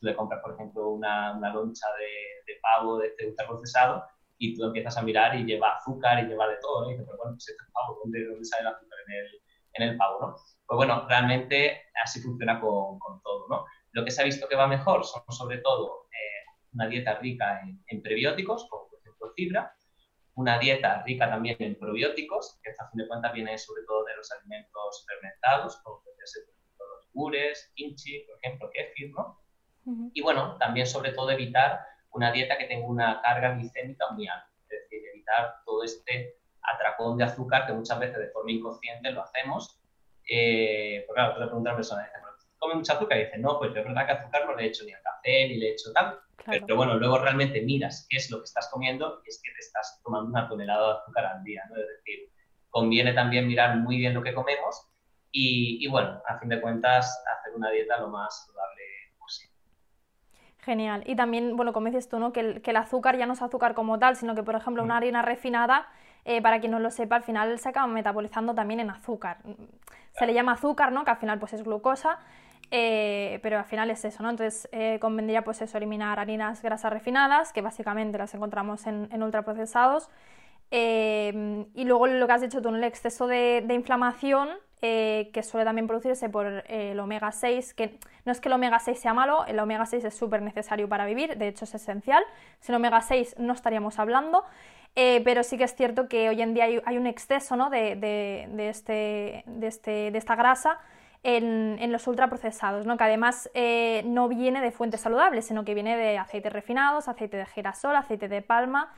S3: tú le compras, por ejemplo, una, loncha de, pavo de este ultraprocesado y tú empiezas a mirar y lleva azúcar y lleva de todo, ¿no? Y dices, pero bueno, pues este es pavo, ¿dónde, ¿dónde, sale el azúcar en el, en el pavo, no? Pues bueno, realmente así funciona con, con, todo, ¿no? Lo que se ha visto que va mejor son sobre todo eh, una dieta rica en, en, prebióticos, como ejemplo fibra, una dieta rica también en probióticos, que a fin de cuentas viene sobre todo de los alimentos fermentados, como puede ser los gures, kimchi, por ejemplo, kéfir, ¿no? Y bueno, también sobre todo evitar una dieta que tenga una carga glicémica muy alta, es decir, evitar todo este atracón de azúcar que muchas veces de forma inconsciente lo hacemos. Eh, porque claro, tú le preguntas a una persona, dice, ¿come mucho azúcar? Y dice, no, pues yo es verdad que azúcar no le he hecho ni al café, ni le he hecho tal. Pero bueno, luego realmente miras qué es lo que estás comiendo y es que te estás tomando una tonelada de azúcar al día, ¿no? Es decir, conviene también mirar muy bien lo que comemos y, y bueno, a fin de cuentas, hacer una dieta lo más saludable
S2: Genial. Y también, bueno, como dices tú, ¿no? Que el, que el azúcar ya no es azúcar como tal, sino que, por ejemplo, una mm. harina refinada, eh, para quien no lo sepa, al final se acaba metabolizando también en azúcar. Se le llama azúcar, ¿no? Que al final pues es glucosa, eh, pero al final es eso, ¿no? Entonces eh, convendría pues eso, eliminar harinas grasas refinadas, que básicamente las encontramos en, en ultraprocesados. y luego lo que has dicho tú, el exceso de, inflamación eh, que suele también producirse por eh, el omega 6, que no es que el omega 6 sea malo, el omega 6 es súper necesario para vivir, de hecho es esencial, sin omega 6 no estaríamos hablando, eh, pero sí que es cierto que hoy en día hay, un exceso ¿no? de, de, este, este, de, esta grasa en, en, los ultraprocesados, ¿no? que además no viene de fuentes saludables, sino que viene de aceites refinados, aceite de girasol, aceite de palma,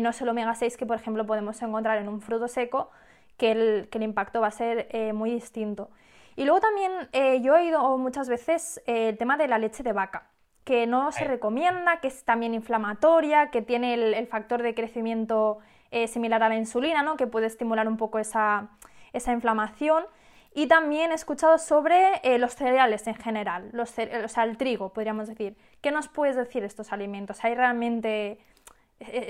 S2: no es el omega 6 que por ejemplo podemos encontrar en un fruto seco, que el, impacto va a ser eh, muy distinto. Y luego también eh, yo he oído muchas veces eh, el tema de la leche de vaca, que no se recomienda, que es también inflamatoria, que tiene el, factor de crecimiento similar a la insulina, ¿no? que puede estimular un poco esa, inflamación. Y también he escuchado sobre los cereales en general, los o sea, el trigo, podríamos decir. ¿Qué nos puedes decir estos alimentos? ¿Hay realmente...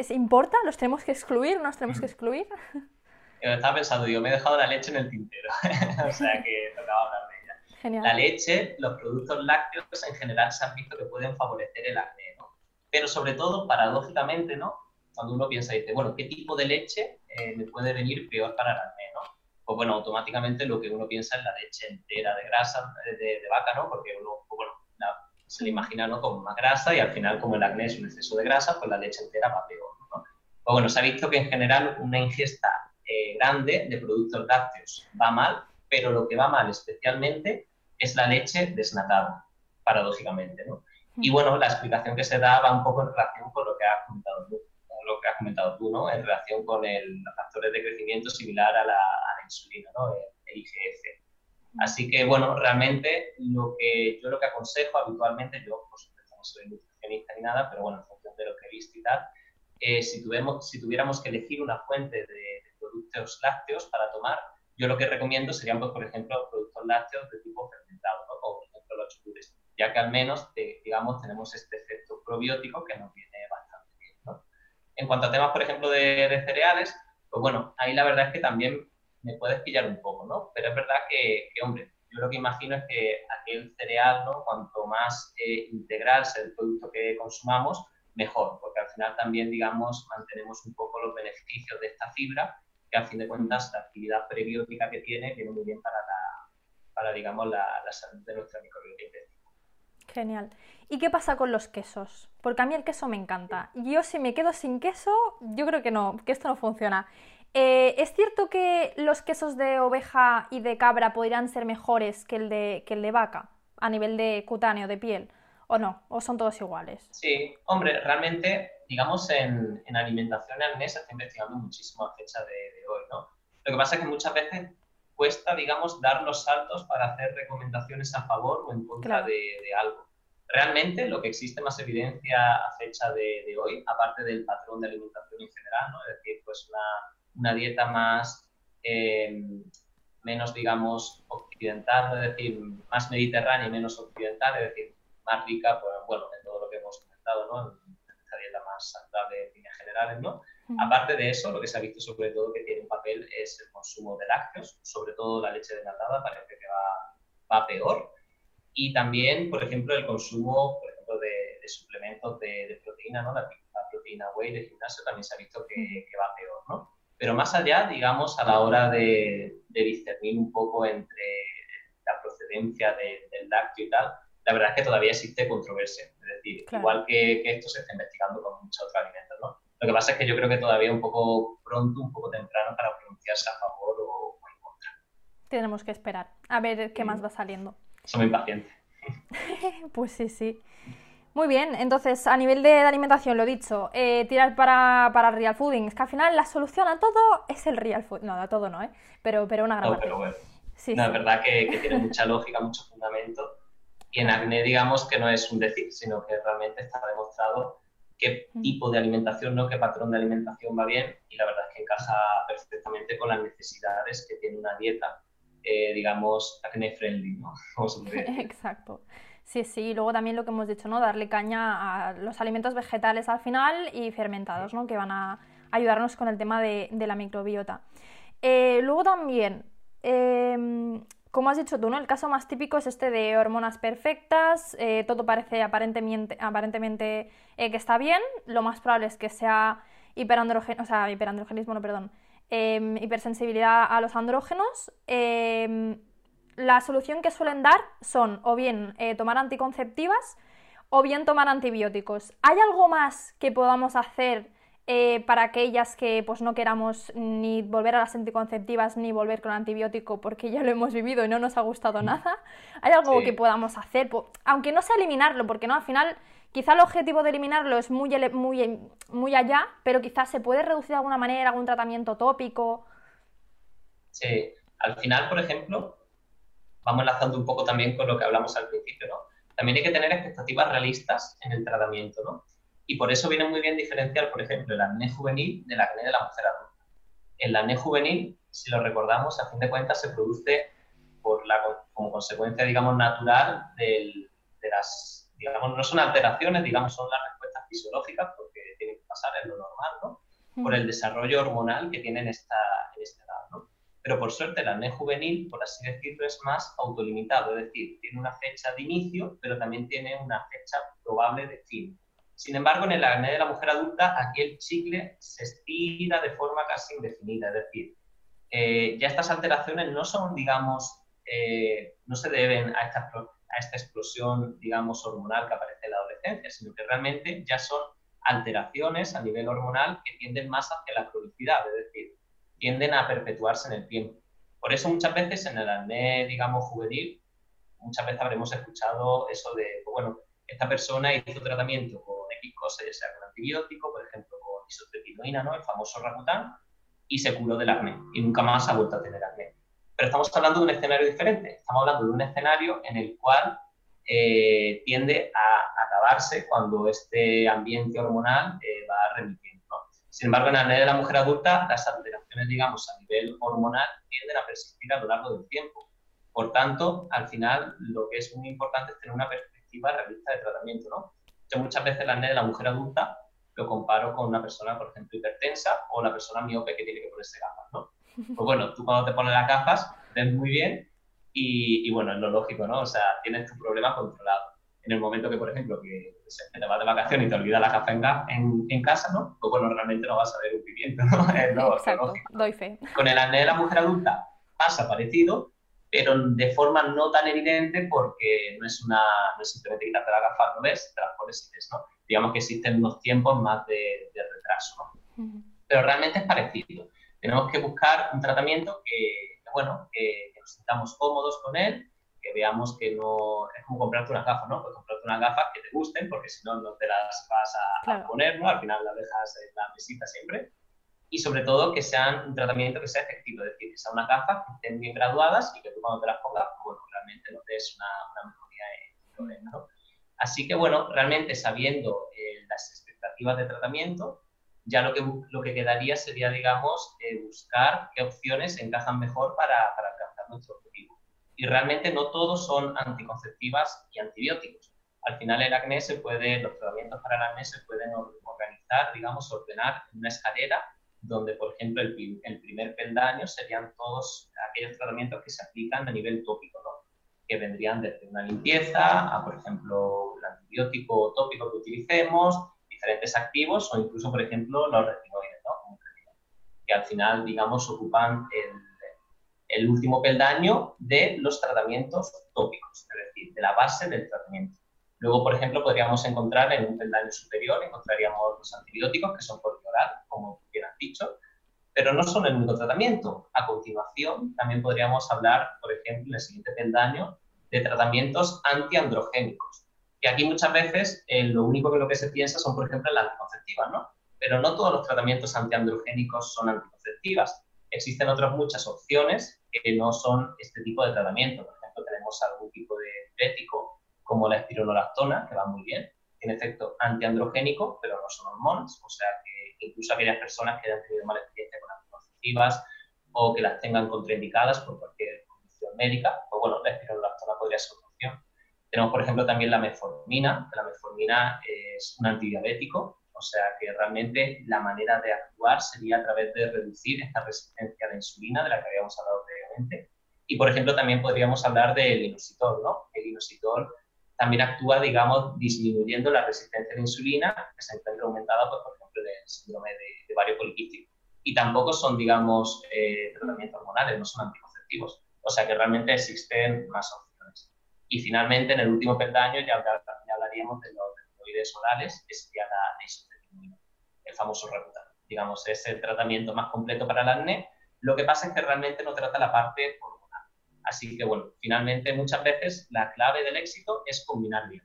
S2: ¿Importa? ¿Los tenemos que excluir? ¿Nos tenemos que excluir?
S3: estaba pensando, digo, me he dejado la leche en el tintero, o sea que tocaba hablar de ella. Genial. La leche, los productos lácteos en general se han visto que pueden favorecer el acné, ¿no? Pero sobre todo, paradójicamente, ¿no? Cuando uno piensa y dice, bueno, ¿qué tipo de leche eh, me puede venir peor para el acné, ¿no? Pues bueno, automáticamente lo que uno piensa es la leche entera de grasa de, vaca, ¿no? Porque uno, pues bueno, se le imagina ¿no? con más grasa y al final como el acné es un exceso de grasa, pues la leche entera va peor, ¿no? Pues bueno, se ha visto que en general una ingesta eh, grande de productos lácteos va mal, pero lo que va mal especialmente es la leche desnatada, paradójicamente, ¿no? Y bueno, la explicación que se da va un poco en relación con lo que has comentado tú, lo que has comentado tú ¿no? En relación con el, los factores de crecimiento similar a la, insulina, ¿no? El, IGF. Así que, bueno, realmente lo que yo lo que aconsejo habitualmente, yo por supuesto no soy nutricionista ni nada, pero bueno, en función de lo que he visto y tal, eh, si, tuvemos, si tuviéramos que elegir una fuente de, productos lácteos para tomar, yo lo que recomiendo serían, pues, por ejemplo, productos lácteos de tipo fermentado, ¿no? como por ejemplo los churros, ya que al menos, digamos, tenemos este efecto probiótico que nos viene bastante bien. ¿no? En cuanto a temas, por ejemplo, de, cereales, pues bueno, ahí la verdad es que también me puedes pillar un poco, ¿no? Pero es verdad que, hombre, yo lo que imagino es que aquel cereal, ¿no? Cuanto más eh, integral sea el producto que consumamos, mejor, porque al final también, digamos, mantenemos un poco los beneficios de esta fibra que a fin de cuentas la actividad prebiótica que tiene viene muy bien para, la, para digamos, la, salud de nuestra microbiota
S2: Genial. ¿Y qué pasa con los quesos? Porque a mí el queso me encanta. Yo si me quedo sin queso, yo creo que no, que esto no funciona. Eh, ¿Es cierto que los quesos de oveja y de cabra podrían ser mejores que el de, que el de vaca a nivel de cutáneo, de piel? ¿O no? ¿O son todos iguales?
S3: Sí, hombre, realmente digamos, en, en alimentación al mes se está investigando muchísimo a fecha de, hoy, ¿no? Lo que pasa es que muchas veces cuesta, digamos, dar los saltos para hacer recomendaciones a favor o en contra de, algo. Realmente lo que existe más evidencia a fecha de, de, hoy, aparte del patrón de alimentación en general, ¿no? es decir, pues una, una dieta más, eh, menos, digamos, occidental, es decir, más mediterránea y menos occidental, es decir, más rica, pues, bueno, en todo lo que hemos comentado, ¿no? dieta más saludable en líneas generales, ¿no? Aparte de eso, lo que se ha visto sobre todo que tiene un papel es el consumo de lácteos, sobre todo la leche desnatada, parece que va, va peor. Y también, por ejemplo, el consumo por ejemplo, de, suplementos de, proteína, ¿no? La, proteína whey de gimnasio también se ha visto que, que, va peor, ¿no? Pero más allá, digamos, a la hora de, discernir un poco entre la procedencia del lácteo y tal, la verdad es que todavía existe controversia. Es decir, igual que, esto se está investigando con muchos otros alimentos, ¿no? Lo que pasa es que yo creo que todavía un poco pronto, un poco temprano para pronunciarse a favor o, en contra.
S2: Tenemos que esperar a ver qué más va saliendo.
S3: Soy impaciente.
S2: pues sí, sí. Muy bien, entonces a nivel de, alimentación, lo dicho, eh, tirar para, para real fooding. Es que al final la solución a todo es el real food. No, a todo no, ¿eh? Pero, pero una gran
S3: no, pero bueno. Sí, no, es verdad que, que tiene mucha lógica, mucho fundamento y en acné, digamos que no es un decir, sino que realmente está demostrado qué tipo de alimentación, no qué patrón de alimentación va bien y la verdad es que encaja perfectamente con las necesidades que tiene una dieta, eh, digamos, acné friendly, ¿no?
S2: Exacto. Sí, sí, y luego también lo que hemos dicho, ¿no? Darle caña a los alimentos vegetales al final y fermentados, ¿no? Que van a ayudarnos con el tema de, la microbiota. Eh, luego también, em, como has dicho tú, ¿no? El caso más típico es este de hormonas perfectas, eh, todo parece aparentemente, aparentemente eh, que está bien, lo más probable es que sea hiperandrogenismo, o sea, hiperandrogenismo, no, perdón, em, hipersensibilidad a los andrógenos. La solución que suelen dar son o bien eh, tomar anticonceptivas o bien tomar antibióticos. ¿Hay algo más que podamos hacer eh, para aquellas que pues no queramos ni volver a las anticonceptivas ni volver con antibiótico porque ya lo hemos vivido y no nos ha gustado nada. ¿Hay algo que podamos hacer? Aunque no sea eliminarlo, porque no, al final quizá el objetivo de eliminarlo es muy, muy, muy allá, pero quizás se puede reducir de alguna manera, algún tratamiento tópico.
S3: Sí, al final, por ejemplo, vamos enlazando un poco también con lo que hablamos al principio, ¿no? También hay que tener expectativas realistas en el tratamiento, ¿no? Y por eso viene muy bien diferenciar, por ejemplo, el acné juvenil del acné de la mujer adulta. El acné juvenil, si lo recordamos, a fin de cuentas se produce por la, como consecuencia, digamos, natural de las, digamos, no son alteraciones, digamos, son las respuestas fisiológicas, porque tienen que pasar en lo normal, ¿no? Por el desarrollo hormonal que tiene en esta, esta. Pero por suerte el acné juvenil, por así decirlo, es más autolimitado, es decir, tiene una fecha de inicio, pero también tiene una fecha probable de fin. Sin embargo, en el acné de la mujer adulta, aquí el chicle se estira de forma casi indefinida, es decir, eh, ya estas alteraciones no son, digamos, eh, no se deben a esta, a esta explosión, digamos, hormonal que aparece en la adolescencia, sino que realmente ya son alteraciones a nivel hormonal que tienden más hacia la cronicidad, es decir, tienden a perpetuarse en el tiempo. Por eso muchas veces en el acné, digamos, juvenil, muchas veces habremos escuchado eso de, pues bueno, esta persona hizo tratamiento con X cosas, ya sea con antibiótico, por ejemplo, con isotretinoína, ¿no? el famoso Rakután, y se curó del acné y nunca más ha vuelto a tener acné. Pero estamos hablando de un escenario diferente, estamos hablando de un escenario en el cual eh, tiende a acabarse cuando este ambiente hormonal eh, va remitiendo. Sin embargo, en acné de la mujer adulta, las alteraciones, digamos, a nivel hormonal tienden a persistir a lo largo del tiempo. Por tanto, al final, lo que es muy importante es tener una perspectiva realista de tratamiento. ¿no? Yo muchas veces el acné de la mujer adulta lo comparo con una persona, por ejemplo, hipertensa o la persona miope que tiene que ponerse gafas, ¿no? Pues bueno, tú cuando te pones las gafas ves muy bien y, bueno, es lo lógico, ¿no? O sea, tienes tu problema controlado. En el momento que, por ejemplo, que te vas de vacaciones y te olvidas la gafa en, en, casa, ¿no? Pues bueno, realmente no vas a ver un pimiento, ¿no? Es lo,
S2: Exacto, doy fe.
S3: Con el acné de la mujer adulta pasa parecido, pero de forma no tan evidente porque no es, una, no es simplemente quitarte la gafa, ¿no ves? Te las pones y ves, ¿no? digamos que existen unos tiempos más de, retraso. Pero realmente es parecido. Tenemos que buscar un tratamiento que, bueno, que, nos sintamos cómodos con él, que veamos que no es como comprarte unas gafas, ¿no? Pues comprarte unas gafas que te gusten, porque si no, no te las vas a, poner, ¿no? Al final las dejas en la mesita siempre. Y sobre todo que sean un tratamiento que sea efectivo, es decir, que sean unas gafas que estén bien graduadas y que tú cuando te las pongas, bueno, realmente no des una, una mejoría en el problema, ¿no? Así que, bueno, realmente sabiendo eh, las expectativas de tratamiento, ya lo que, lo que quedaría sería, digamos, eh, buscar qué opciones encajan mejor para, para alcanzar nuestro. Y realmente no todos son anticonceptivas y antibióticos. Al final el acné se puede, los tratamientos para el acné se pueden organizar, digamos, ordenar en una escalera donde, por ejemplo, el, el primer peldaño serían todos aquellos tratamientos que se aplican a nivel tópico, ¿no? que vendrían desde una limpieza a, por ejemplo, el antibiótico tópico que utilicemos, diferentes activos o incluso, por ejemplo, los retinoides, ¿no? que al final, digamos, ocupan el, el, último peldaño de los tratamientos tópicos, es decir, de la base del tratamiento. Luego, por ejemplo, podríamos encontrar en un peldaño superior, encontraríamos los antibióticos, que son por oral, como bien has dicho, pero no son el único tratamiento. A continuación, también podríamos hablar, por ejemplo, en el siguiente peldaño, de tratamientos antiandrogénicos. Y aquí muchas veces eh, lo único que lo que se piensa son, por ejemplo, las anticonceptivas, ¿no? Pero no todos los tratamientos antiandrogénicos son anticonceptivas. Existen otras muchas opciones que no son este tipo de tratamiento. Por ejemplo, tenemos algún tipo de diurético como la espironolactona, que va muy bien, tiene efecto antiandrogénico, pero no son hormonas, o sea que incluso aquellas personas que hayan tenido mala experiencia con anticonceptivas o que las tengan contraindicadas por cualquier condición médica, pues bueno, la espironolactona podría ser una opción. Tenemos, por ejemplo, también la metformina. La metformina es un antidiabético, o sea que realmente la manera de actuar sería a través de reducir esta resistencia a la insulina de la que habíamos hablado previamente. Y, por ejemplo, también podríamos hablar del inositol, ¿no? El inositol también actúa, digamos, disminuyendo la resistencia a la insulina, que se encuentra aumentada, pues, por ejemplo, en el síndrome de, de ovario poliquístico. Y tampoco son, digamos, eh, tratamientos hormonales, no son anticonceptivos. O sea que realmente existen más opciones. Y finalmente, en el último peldaño, ya, hablaríamos de los retinoides orales, que sería la el famoso Reputan. Digamos, es el tratamiento más completo para el acné. Lo que pasa es que realmente no trata la parte Así que, bueno, finalmente muchas veces la clave del éxito es combinar bien.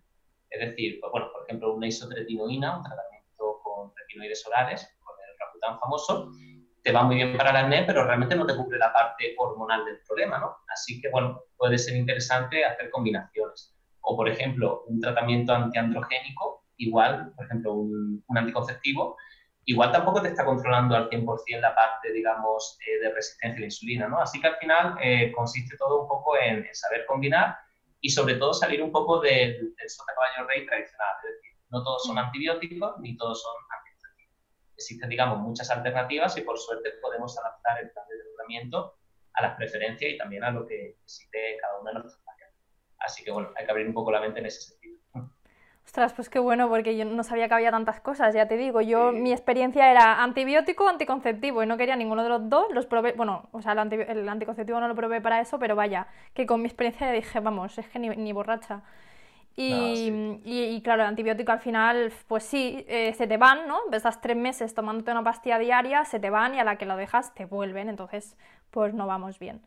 S3: Es decir, pues, bueno, por ejemplo, una isotretinoína, un tratamiento con retinoides orales, con el Rakutan famoso, te va muy bien para el acné, pero realmente no te cubre la parte hormonal del problema, ¿no? Así que, bueno, puede ser interesante hacer combinaciones. O, por ejemplo, un tratamiento antiandrogénico, igual, por ejemplo, un, un anticonceptivo, igual tampoco te está controlando al 100% la parte, digamos, eh, de resistencia a la insulina, ¿no? Así que al final eh, consiste todo un poco en, saber combinar y sobre todo salir un poco del, del sota caballo rey tradicional, es decir, no todos son antibióticos ni todos son anticonceptivos. Existen, digamos, muchas alternativas y por suerte podemos adaptar el plan de tratamiento a las preferencias y también a lo que necesite cada uno de nuestros pacientes. Así que bueno, hay que abrir un poco la mente en ese sentido.
S2: Ostras, pues qué bueno, porque yo no sabía que había tantas cosas, ya te digo. Yo, mi experiencia era antibiótico, anticonceptivo, y no quería ninguno de los dos. Los probé, bueno, o sea, el, anticonceptivo no lo probé para eso, pero vaya, que con mi experiencia dije, vamos, es que ni, borracha. Y, claro, el antibiótico al final, pues sí, eh, se te van, ¿no? Estás tres meses tomándote una pastilla diaria, se te van y a la que lo dejas te vuelven, entonces, pues no vamos bien.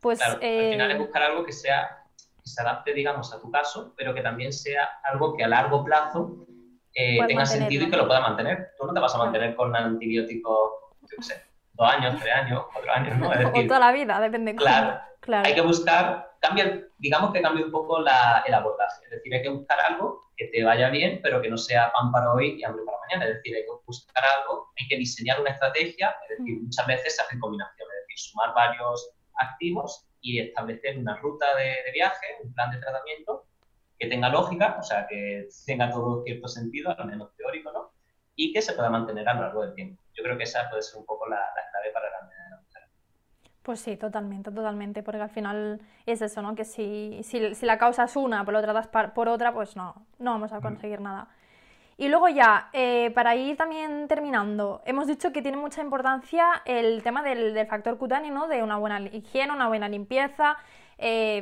S2: Pues,
S3: claro, al final es eh, buscar algo que sea que se adapte, digamos, a tu caso, pero que también sea algo que a largo plazo eh, tenga sentido y que lo pueda mantener. Tú no te vas a mantener con antibióticos, yo qué sé, dos años, tres años, cuatro años, ¿no?
S2: Es o toda la vida, depende.
S3: Claro, claro. Hay que buscar, cambia, digamos que cambie un poco la, el abordaje. Es decir, hay que buscar algo que te vaya bien, pero que no sea pan para hoy y hambre para mañana. Es decir, hay que buscar algo, hay que diseñar una estrategia. Es decir, mm. muchas veces se hacen combinaciones, es decir, sumar varios activos y establecer una ruta de, viaje, un plan de tratamiento que tenga lógica, o sea, que tenga todo cierto sentido, al menos teórico, ¿no? Y que se pueda mantener a lo largo del tiempo. Yo creo que esa puede ser un poco la, clave para la
S2: pues sí, totalmente, totalmente, porque al final es eso, ¿no? Que si, si, si la causa es una, pero lo tratas por otra, pues no, no vamos a conseguir nada. Y luego ya, eh, para ir también terminando, hemos dicho que tiene mucha importancia el tema del, factor cutáneo, ¿no? De una buena higiene, una buena limpieza. Eh,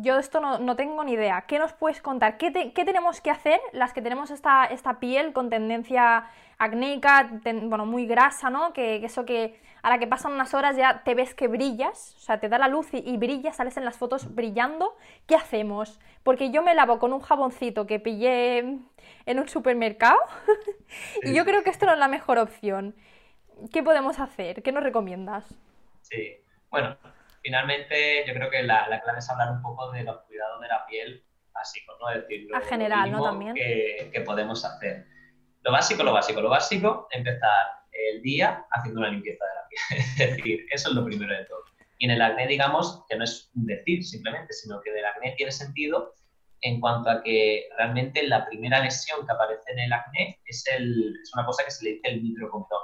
S2: yo de esto no, tengo ni idea. ¿Qué nos puedes contar? ¿Qué, tenemos que hacer las que tenemos esta, esta piel con tendencia acnéica, bueno, muy grasa, ¿no? Que, eso que a la que pasan unas horas ya te ves que brillas, o sea, te da la luz y, brillas, sales en las fotos brillando. ¿Qué hacemos? Porque yo me lavo con un jaboncito que pillé en un supermercado y yo creo que esto no es la mejor opción. ¿Qué podemos hacer? ¿Qué nos recomiendas?
S3: Sí, bueno, finalmente yo creo que la, clave es hablar un poco de los cuidados de la piel básicos, ¿no? Es decir,
S2: lo, general, ¿no? También.
S3: Que, que podemos hacer. Lo básico, lo básico, lo básico, empezar el día haciendo una limpieza de la piel. es decir, eso es lo primero de todo. Y en el acné, digamos, que no es un decir simplemente, sino que del acné tiene sentido en cuanto a que realmente la primera lesión que aparece en el acné es, el, es una cosa que se le dice el microcomedón.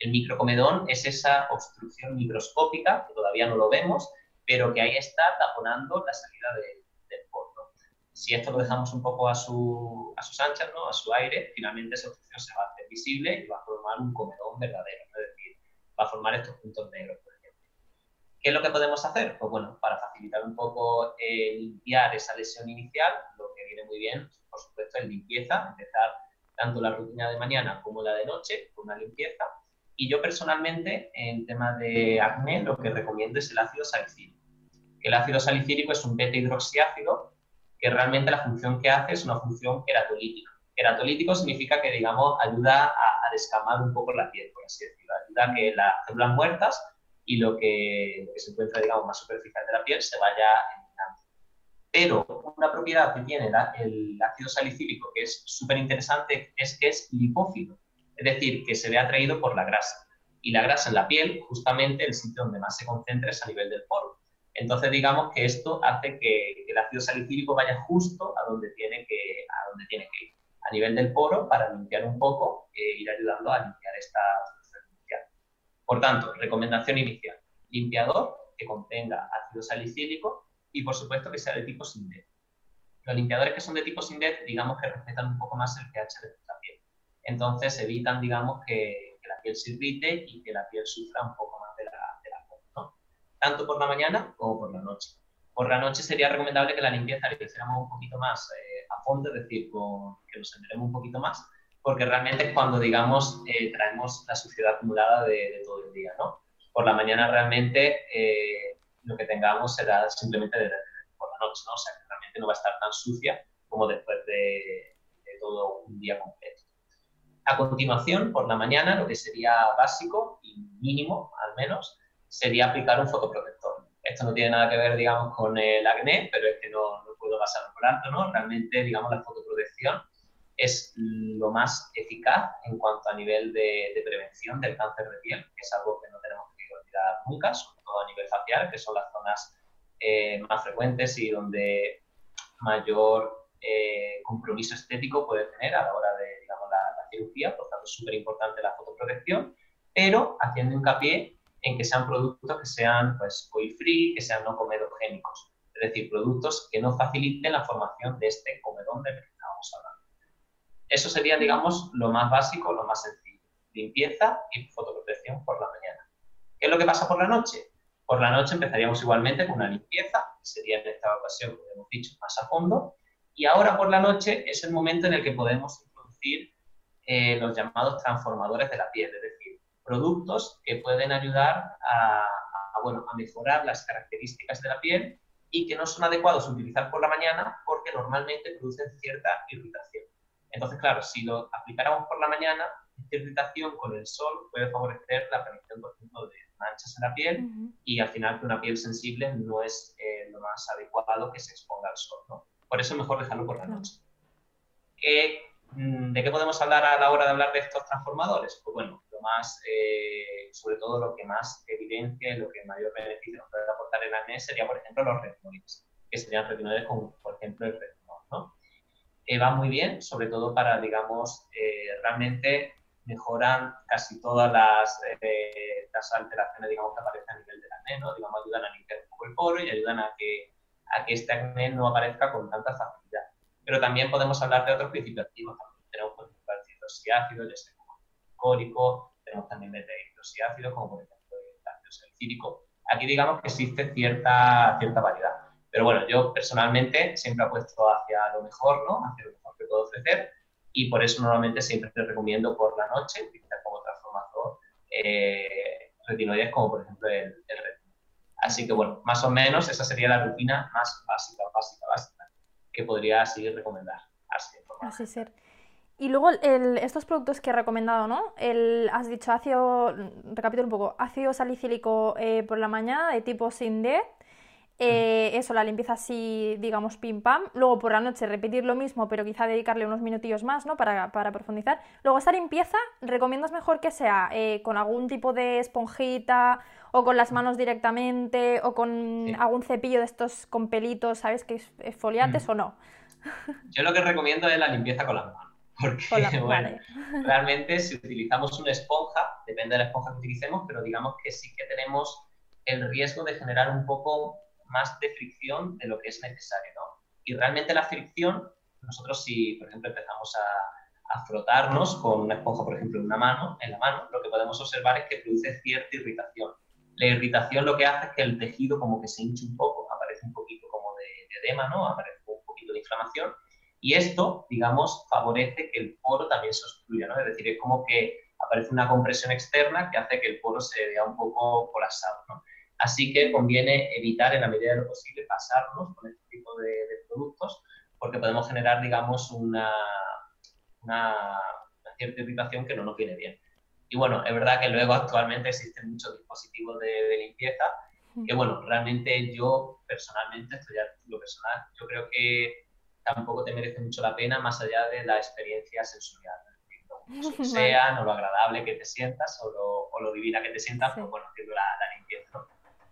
S3: El microcomedón es esa obstrucción microscópica, que todavía no lo vemos, pero que ahí está taponando la salida de, si esto lo dejamos un poco a, su, a sus anchas, ¿no? a su aire, finalmente esa obstrucción se va a visible y va a formar un comedón verdadero, es decir, va a formar estos puntos negros, por ejemplo. ¿Qué es lo que podemos hacer? Pues bueno, para facilitar un poco eh, limpiar esa lesión inicial, lo que viene muy bien, por supuesto, es limpieza, empezar tanto la rutina de mañana como la de noche con una limpieza. Y yo personalmente, en tema de acné, lo que recomiendo es el ácido salicílico. El ácido salicílico es un beta hidroxiácido que realmente la función que hace es una función queratolítica. Queratolítico significa que, digamos, ayuda a, descamar un poco la piel, por así decirlo. Ayuda a que las células muertas y lo que, se encuentra, digamos, más superficial de la piel se vaya eliminando. Pero una propiedad que tiene el ácido salicílico que es súper interesante es que es lipófilo, es decir, que se ve atraído por la grasa. Y la grasa en la piel, justamente el sitio donde más se concentra es a nivel del poro. Entonces, digamos que esto hace que, el ácido salicílico vaya justo a donde tiene que, a donde tiene que ir, a nivel del poro, para limpiar un poco e ir ayudando a limpiar esta inicial. Por tanto, recomendación inicial, limpiador que contenga ácido salicílico y, por supuesto, que sea de tipo SINDET. Los limpiadores que son de tipo SINDET, digamos que respetan un poco más el pH de nuestra piel. Entonces, evitan, digamos, que, que la piel se irrite y que la piel sufra un poco más de la, tanto por la mañana como por la noche. Por la noche sería recomendable que la limpieza la hiciéramos un poquito más eh, a fondo, es decir, con, que nos enteremos un poquito más, porque realmente es cuando, digamos, eh, traemos la suciedad acumulada de, todo el día, ¿no? Por la mañana realmente eh, lo que tengamos será simplemente de, por la noche, ¿no? O sea, que realmente no va a estar tan sucia como después de, de todo un día completo. A continuación, por la mañana, lo que sería básico y mínimo, al menos, sería aplicar un fotoprotector. Esto no tiene nada que ver, digamos, con el acné, pero es que no, no puedo pasar por alto, ¿no? Realmente, digamos, la fotoprotección es lo más eficaz en cuanto a nivel de, prevención del cáncer de piel, que es algo que no tenemos que olvidar nunca, sobre todo a nivel facial, que son las zonas eh, más frecuentes y donde mayor eh, compromiso estético puede tener a la hora de digamos, la, la cirugía, por tanto es súper importante la fotoprotección, pero haciendo hincapié en que sean productos que sean pues, oil free, que sean no comedogénicos, es decir, productos que no faciliten la formación de este comedón del que estamos hablando. Eso sería, digamos, lo más básico, lo más sencillo. Limpieza y fotoprotección por la mañana. ¿Qué es lo que pasa por la noche? Por la noche empezaríamos igualmente con una limpieza, que sería en esta ocasión, como hemos dicho, más a fondo. Y ahora por la noche es el momento en el que podemos introducir eh, los llamados transformadores de la piel, es decir, productos que pueden ayudar a, bueno, a mejorar las características de la piel y que no son adecuados utilizar por la mañana porque normalmente producen cierta irritación. Entonces, claro, si lo aplicáramos por la mañana, esta irritación con el sol puede favorecer la aparición, por ejemplo, de manchas en la piel y al final que una piel sensible no es eh, lo más adecuado que se exponga al sol. ¿no? Por eso es mejor dejarlo por la noche. Mm, ¿De qué podemos hablar a la hora de hablar de estos transformadores? Pues bueno, lo más, eh, sobre todo lo que más evidencia y lo que mayor beneficio nos puede aportar el acné sería, por ejemplo, los retinoides, que serían retinoides como, por ejemplo, el retinol, ¿no? Eh, va muy bien, sobre todo para, digamos, eh, realmente mejoran casi todas las, las, alteraciones, digamos, que aparecen a nivel del acné, ¿no? Digamos, ayudan a limpiar un poco el poro y ayudan a que, a que este acné no aparezca con tanta facilidad pero también podemos hablar de otros principios activos. Tenemos, por ejemplo, el hidroxiácido, ya córico, tenemos también el hidroxiácido, como por ejemplo el ácido salicílico. Aquí digamos que existe cierta, cierta variedad. Pero bueno, yo personalmente siempre apuesto hacia lo mejor, ¿no? Hacia lo mejor que puedo ofrecer y por eso normalmente siempre te recomiendo por la noche utilizar como transformador eh, retinoides como por ejemplo el, el Así que bueno, más o menos esa sería la rutina más básica, básica, básica que podría así recomendar.
S2: Así, ser. Y luego estos productos que he recomendado, ¿no? El, has dicho ácido, recapitulo un poco, ácido salicílico eh, por la mañana de tipo sin D, eh, eso, la limpieza así, digamos, pim pam. Luego por la noche repetir lo mismo, pero quizá dedicarle unos minutillos más, ¿no? Para, profundizar. Luego esta limpieza, ¿recomiendas mejor que sea eh, con algún tipo de esponjita o con las manos directamente o con algún cepillo de estos con pelitos, ¿sabes? Que es esfoliantes o no.
S3: Yo lo que recomiendo es la limpieza con las manos. Porque, bueno, realmente si utilizamos una esponja, depende de la esponja que utilicemos, pero digamos que sí que tenemos el riesgo de generar un poco más de fricción de lo que es necesario, ¿no? Y realmente la fricción, nosotros si, por ejemplo, empezamos a, a, frotarnos con una esponja, por ejemplo, en una mano, en la mano, lo que podemos observar es que produce cierta irritación. La irritación lo que hace es que el tejido como que se hinche un poco, aparece un poquito como de, de edema, ¿no? Aparece un poquito de inflamación y esto, digamos, favorece que el poro también se obstruya, ¿no? Es decir, es como que aparece una compresión externa que hace que el poro se vea un poco colapsado, ¿no? Así que conviene evitar en la medida de lo posible pasarnos con este tipo de, productos porque podemos generar, digamos, una, una, cierta irritación que no nos viene bien. Y bueno, es verdad que luego actualmente existen muchos dispositivos de, limpieza que, bueno, realmente yo personalmente, esto ya lo personal, yo creo que tampoco te merece mucho la pena más allá de la experiencia sensorial. Lo que sea, o lo agradable que te sientas o lo, o lo divina que te sientas, pues bueno, haciendo la, la limpieza.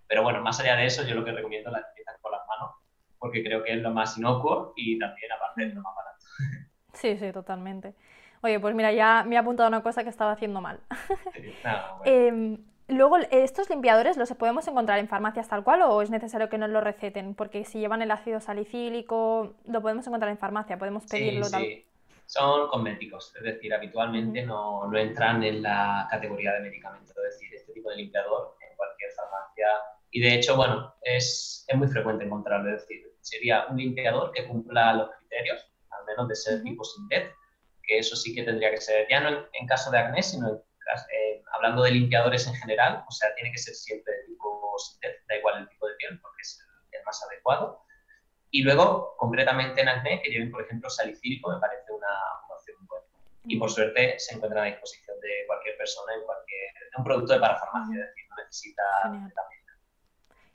S3: Pero bueno, más allá de eso, yo lo que recomiendo es la limpieza con las manos, porque creo que es lo más inocuo y también, aparte, es lo más barato.
S2: Sí, sí, totalmente. Oye, pues mira, ya me he apuntado una cosa que estaba haciendo mal. Em, luego, ¿estos limpiadores los podemos encontrar en farmacias tal cual o es necesario que nos lo receten? Porque si llevan el ácido salicílico, lo podemos encontrar en farmacia, podemos pedirlo
S3: sí, Sí. Son cosméticos, es decir, habitualmente no, no, entran en la categoría de medicamento. Es decir, este tipo de limpiador en cualquier farmacia y de hecho, bueno, es, es muy frecuente encontrarlo. Es decir, sería un limpiador que cumpla los criterios, al menos de ser tipo Sintet, que eso sí que tendría que ser, ya no en, caso de acné, sino en, hablando de limpiadores en general, o sea, tiene que ser siempre de tipo Sintet, da igual el tipo de piel, porque es el, más adecuado. Y luego, concretamente en acné, que lleven, por ejemplo, salicílico, me parece una, opción buena. Y por suerte se encuentra a disposición de cualquier persona en cualquier, un producto de parafarmacia, es decir, no necesita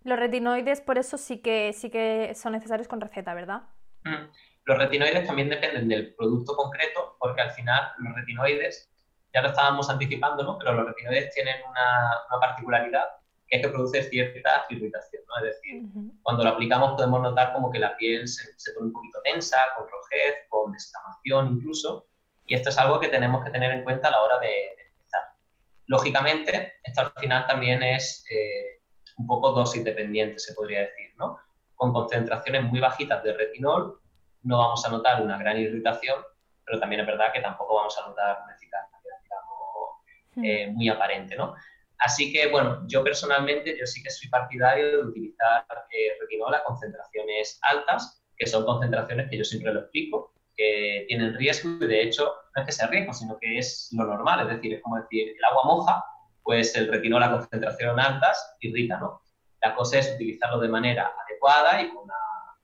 S2: los retinoides, por eso sí que, sí que son necesarios con receta, ¿verdad?
S3: Mm. Los retinoides también dependen del producto concreto, porque al final los retinoides, ya lo estábamos anticipando, ¿no? Pero los retinoides tienen una, una particularidad que es que produce cierta irritación, ¿no? Es decir, cuando lo aplicamos podemos notar como que la piel se, se, pone un poquito tensa, con rojez, con descamación incluso, y esto es algo que tenemos que tener en cuenta a la hora de, de empezar. Lógicamente, esto al final también es... Eh, un poco dosis dependiente, se podría decir, ¿no? Con concentraciones muy bajitas de retinol no vamos a notar una gran irritación, pero también es verdad que tampoco vamos a notar una eficacia. Eh, muy aparente, ¿no? Así que, bueno, yo personalmente, yo sí que soy partidario de utilizar eh, retinola a concentraciones altas, que son concentraciones que yo siempre lo explico, que tienen riesgo y de hecho no es que sea riesgo, sino que es lo normal, es decir, es como decir, el agua moja, pues el retinol a concentración altas irrita, ¿no? La cosa es utilizarlo de manera adecuada y con una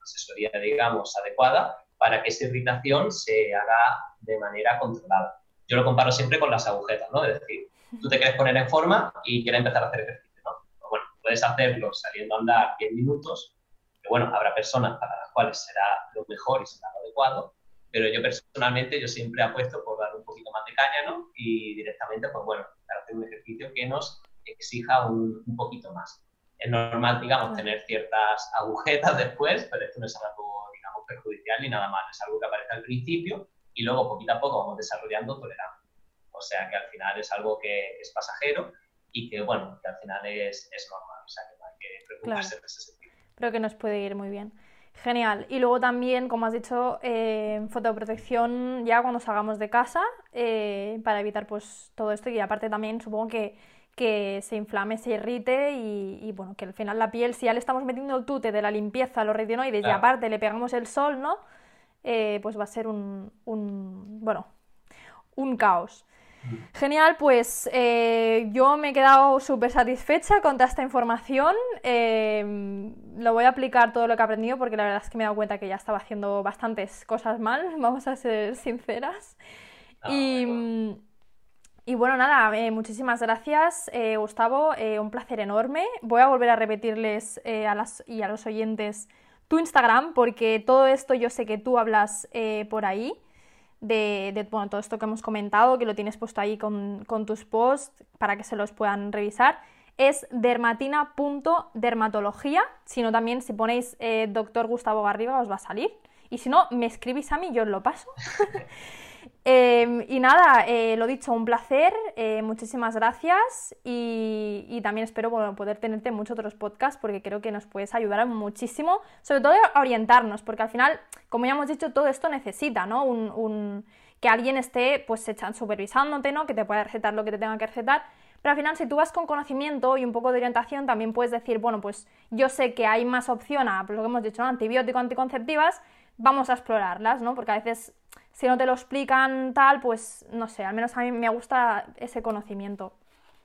S3: asesoría, digamos, adecuada para que esa irritación se haga de manera controlada. Yo lo comparo siempre con las agujetas, ¿no? Es decir, tú te quieres poner en forma y quieres empezar a hacer ejercicio, ¿no? Pues bueno, puedes hacerlo saliendo a andar 10 minutos, que bueno, habrá personas para las cuales será lo mejor y será lo adecuado, pero yo personalmente yo siempre apuesto por dar un poquito más de caña, ¿no? Y directamente, pues bueno, hacer un ejercicio que nos exija un, un poquito más. Es normal, digamos, tener ciertas agujetas después, pero esto no es algo, digamos, perjudicial ni nada más, es algo que aparece al principio y luego poquito a poco vamos desarrollando tolerancia. O sea que al final es algo que es pasajero y que, bueno, que al final es, es normal, o sea que no hay que preocuparse
S2: Claro.
S3: en ese sentido.
S2: Creo que nos puede ir muy bien. Genial. Y luego también, como has dicho, eh, fotoprotección ya cuando salgamos de casa eh, para evitar pues todo esto y aparte también supongo que, que se inflame, se irrite y, y, bueno, que al final la piel, si ya le estamos metiendo el tute de la limpieza, los retinoides y
S3: Claro.
S2: aparte le pegamos el sol, ¿no? Eh, pues va a ser un, un, bueno, un caos. Genial, pues eh, yo me he quedado súper satisfecha con toda esta información. Eh, lo voy a aplicar todo lo que he aprendido porque la verdad es que me he dado cuenta que ya estaba haciendo bastantes cosas mal, vamos a ser sinceras.
S3: Ah,
S2: Y,
S3: bueno.
S2: y bueno, nada, eh, muchísimas gracias, Gustavo, un placer enorme. Voy a volver a repetirles a las, y a los oyentes tu Instagram porque todo esto yo sé que tú hablas eh, por ahí de, bueno, todo esto que hemos comentado, que lo tienes puesto ahí con, con tus posts para que se los puedan revisar. Es dermatina.dermatología, sino también si ponéis eh, doctor Gustavo Garriga os va a salir. Y si no, me escribís a mí, yo os lo paso. Eh, y nada, eh, lo dicho, un placer, eh, muchísimas gracias y, también espero bueno, poder tenerte en muchos otros podcasts porque creo que nos puedes ayudar muchísimo, sobre todo a orientarnos, porque al final, como ya hemos dicho, todo esto necesita, ¿no? Un, que alguien esté pues supervisándote, ¿no? Que te pueda recetar lo que te tenga que recetar. Pero al final, si tú vas con conocimiento y un poco de orientación, también puedes decir, bueno, pues yo sé que hay más opción a pues, lo que hemos dicho, ¿no? Antibiótico, anticonceptivas, vamos a explorarlas, ¿no? Porque a veces, si no te lo explican tal, pues no sé, al menos a mí me gusta ese conocimiento.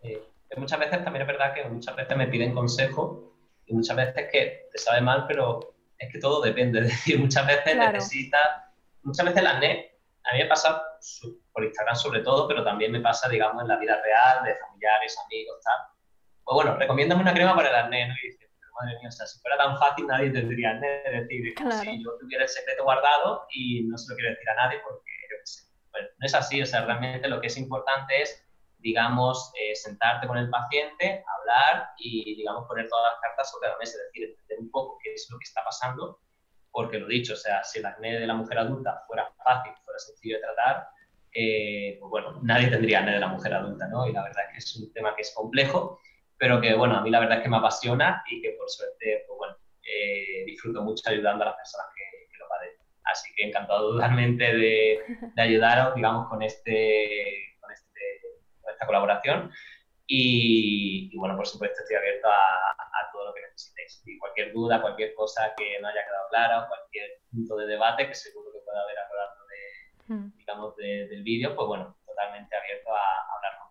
S3: Eh, muchas veces también es verdad que muchas veces me piden consejo y muchas veces que te sabe mal, pero es que todo depende. Es decir, muchas veces
S2: Claro.
S3: necesitas, muchas veces las NET, a mí me pasa por Instagram sobre todo, pero también me pasa, digamos, en la vida real, de familiares, amigos, tal. Pues bueno, recomiéndame una crema para el acné, ¿no? Y dices, pero madre mía, o sea, si fuera tan fácil nadie tendría acné. Es decir,
S2: Claro.
S3: si yo tuviera el secreto guardado y no se lo quiero decir a nadie porque, yo qué sé. Bueno, no es así, o sea, realmente lo que es importante es digamos, eh, sentarte con el paciente, hablar y, digamos, poner todas las cartas sobre la mesa, es decir, entender un poco qué es lo que está pasando, porque lo dicho, o sea, si el acné de la mujer adulta fuera fácil, fuera sencillo de tratar, eh, pues bueno, nadie tendría acné de la mujer adulta, ¿no? Y la verdad es que es un tema que es complejo, pero que, bueno, a mí la verdad es que me apasiona y que por suerte, pues bueno, eh, disfruto mucho ayudando a las personas que, que lo padecen. Así que encantado totalmente de, de ayudaros, digamos, con este, con este con esta colaboración. Y, y, bueno, por supuesto, estoy abierto a, a, todo lo que necesitéis. Y cualquier duda, cualquier cosa que no haya quedado clara, cualquier punto de debate que seguro que pueda haber a lo largo de, mm. digamos, de, del vídeo, pues bueno, totalmente abierto a, a hablar.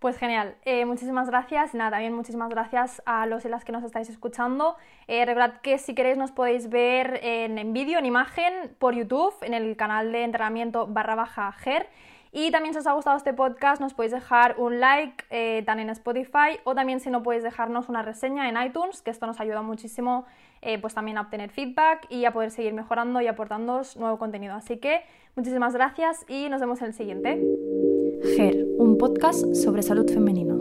S2: Pues genial, eh, muchísimas gracias. Nada, también muchísimas gracias a los y las que nos estáis escuchando. Eh, recordad que si queréis nos podéis ver en, en vídeo, en imagen, por YouTube, en el canal de entrenamiento barra baja GER. Y también si os ha gustado este podcast nos podéis dejar un like eh, tan en Spotify o también si no podéis dejarnos una reseña en iTunes, que esto nos ayuda muchísimo eh, pues también a obtener feedback y a poder seguir mejorando y aportándoos nuevo contenido. Así que muchísimas gracias y nos vemos en el siguiente.
S1: GER, un podcast sobre salud femenina.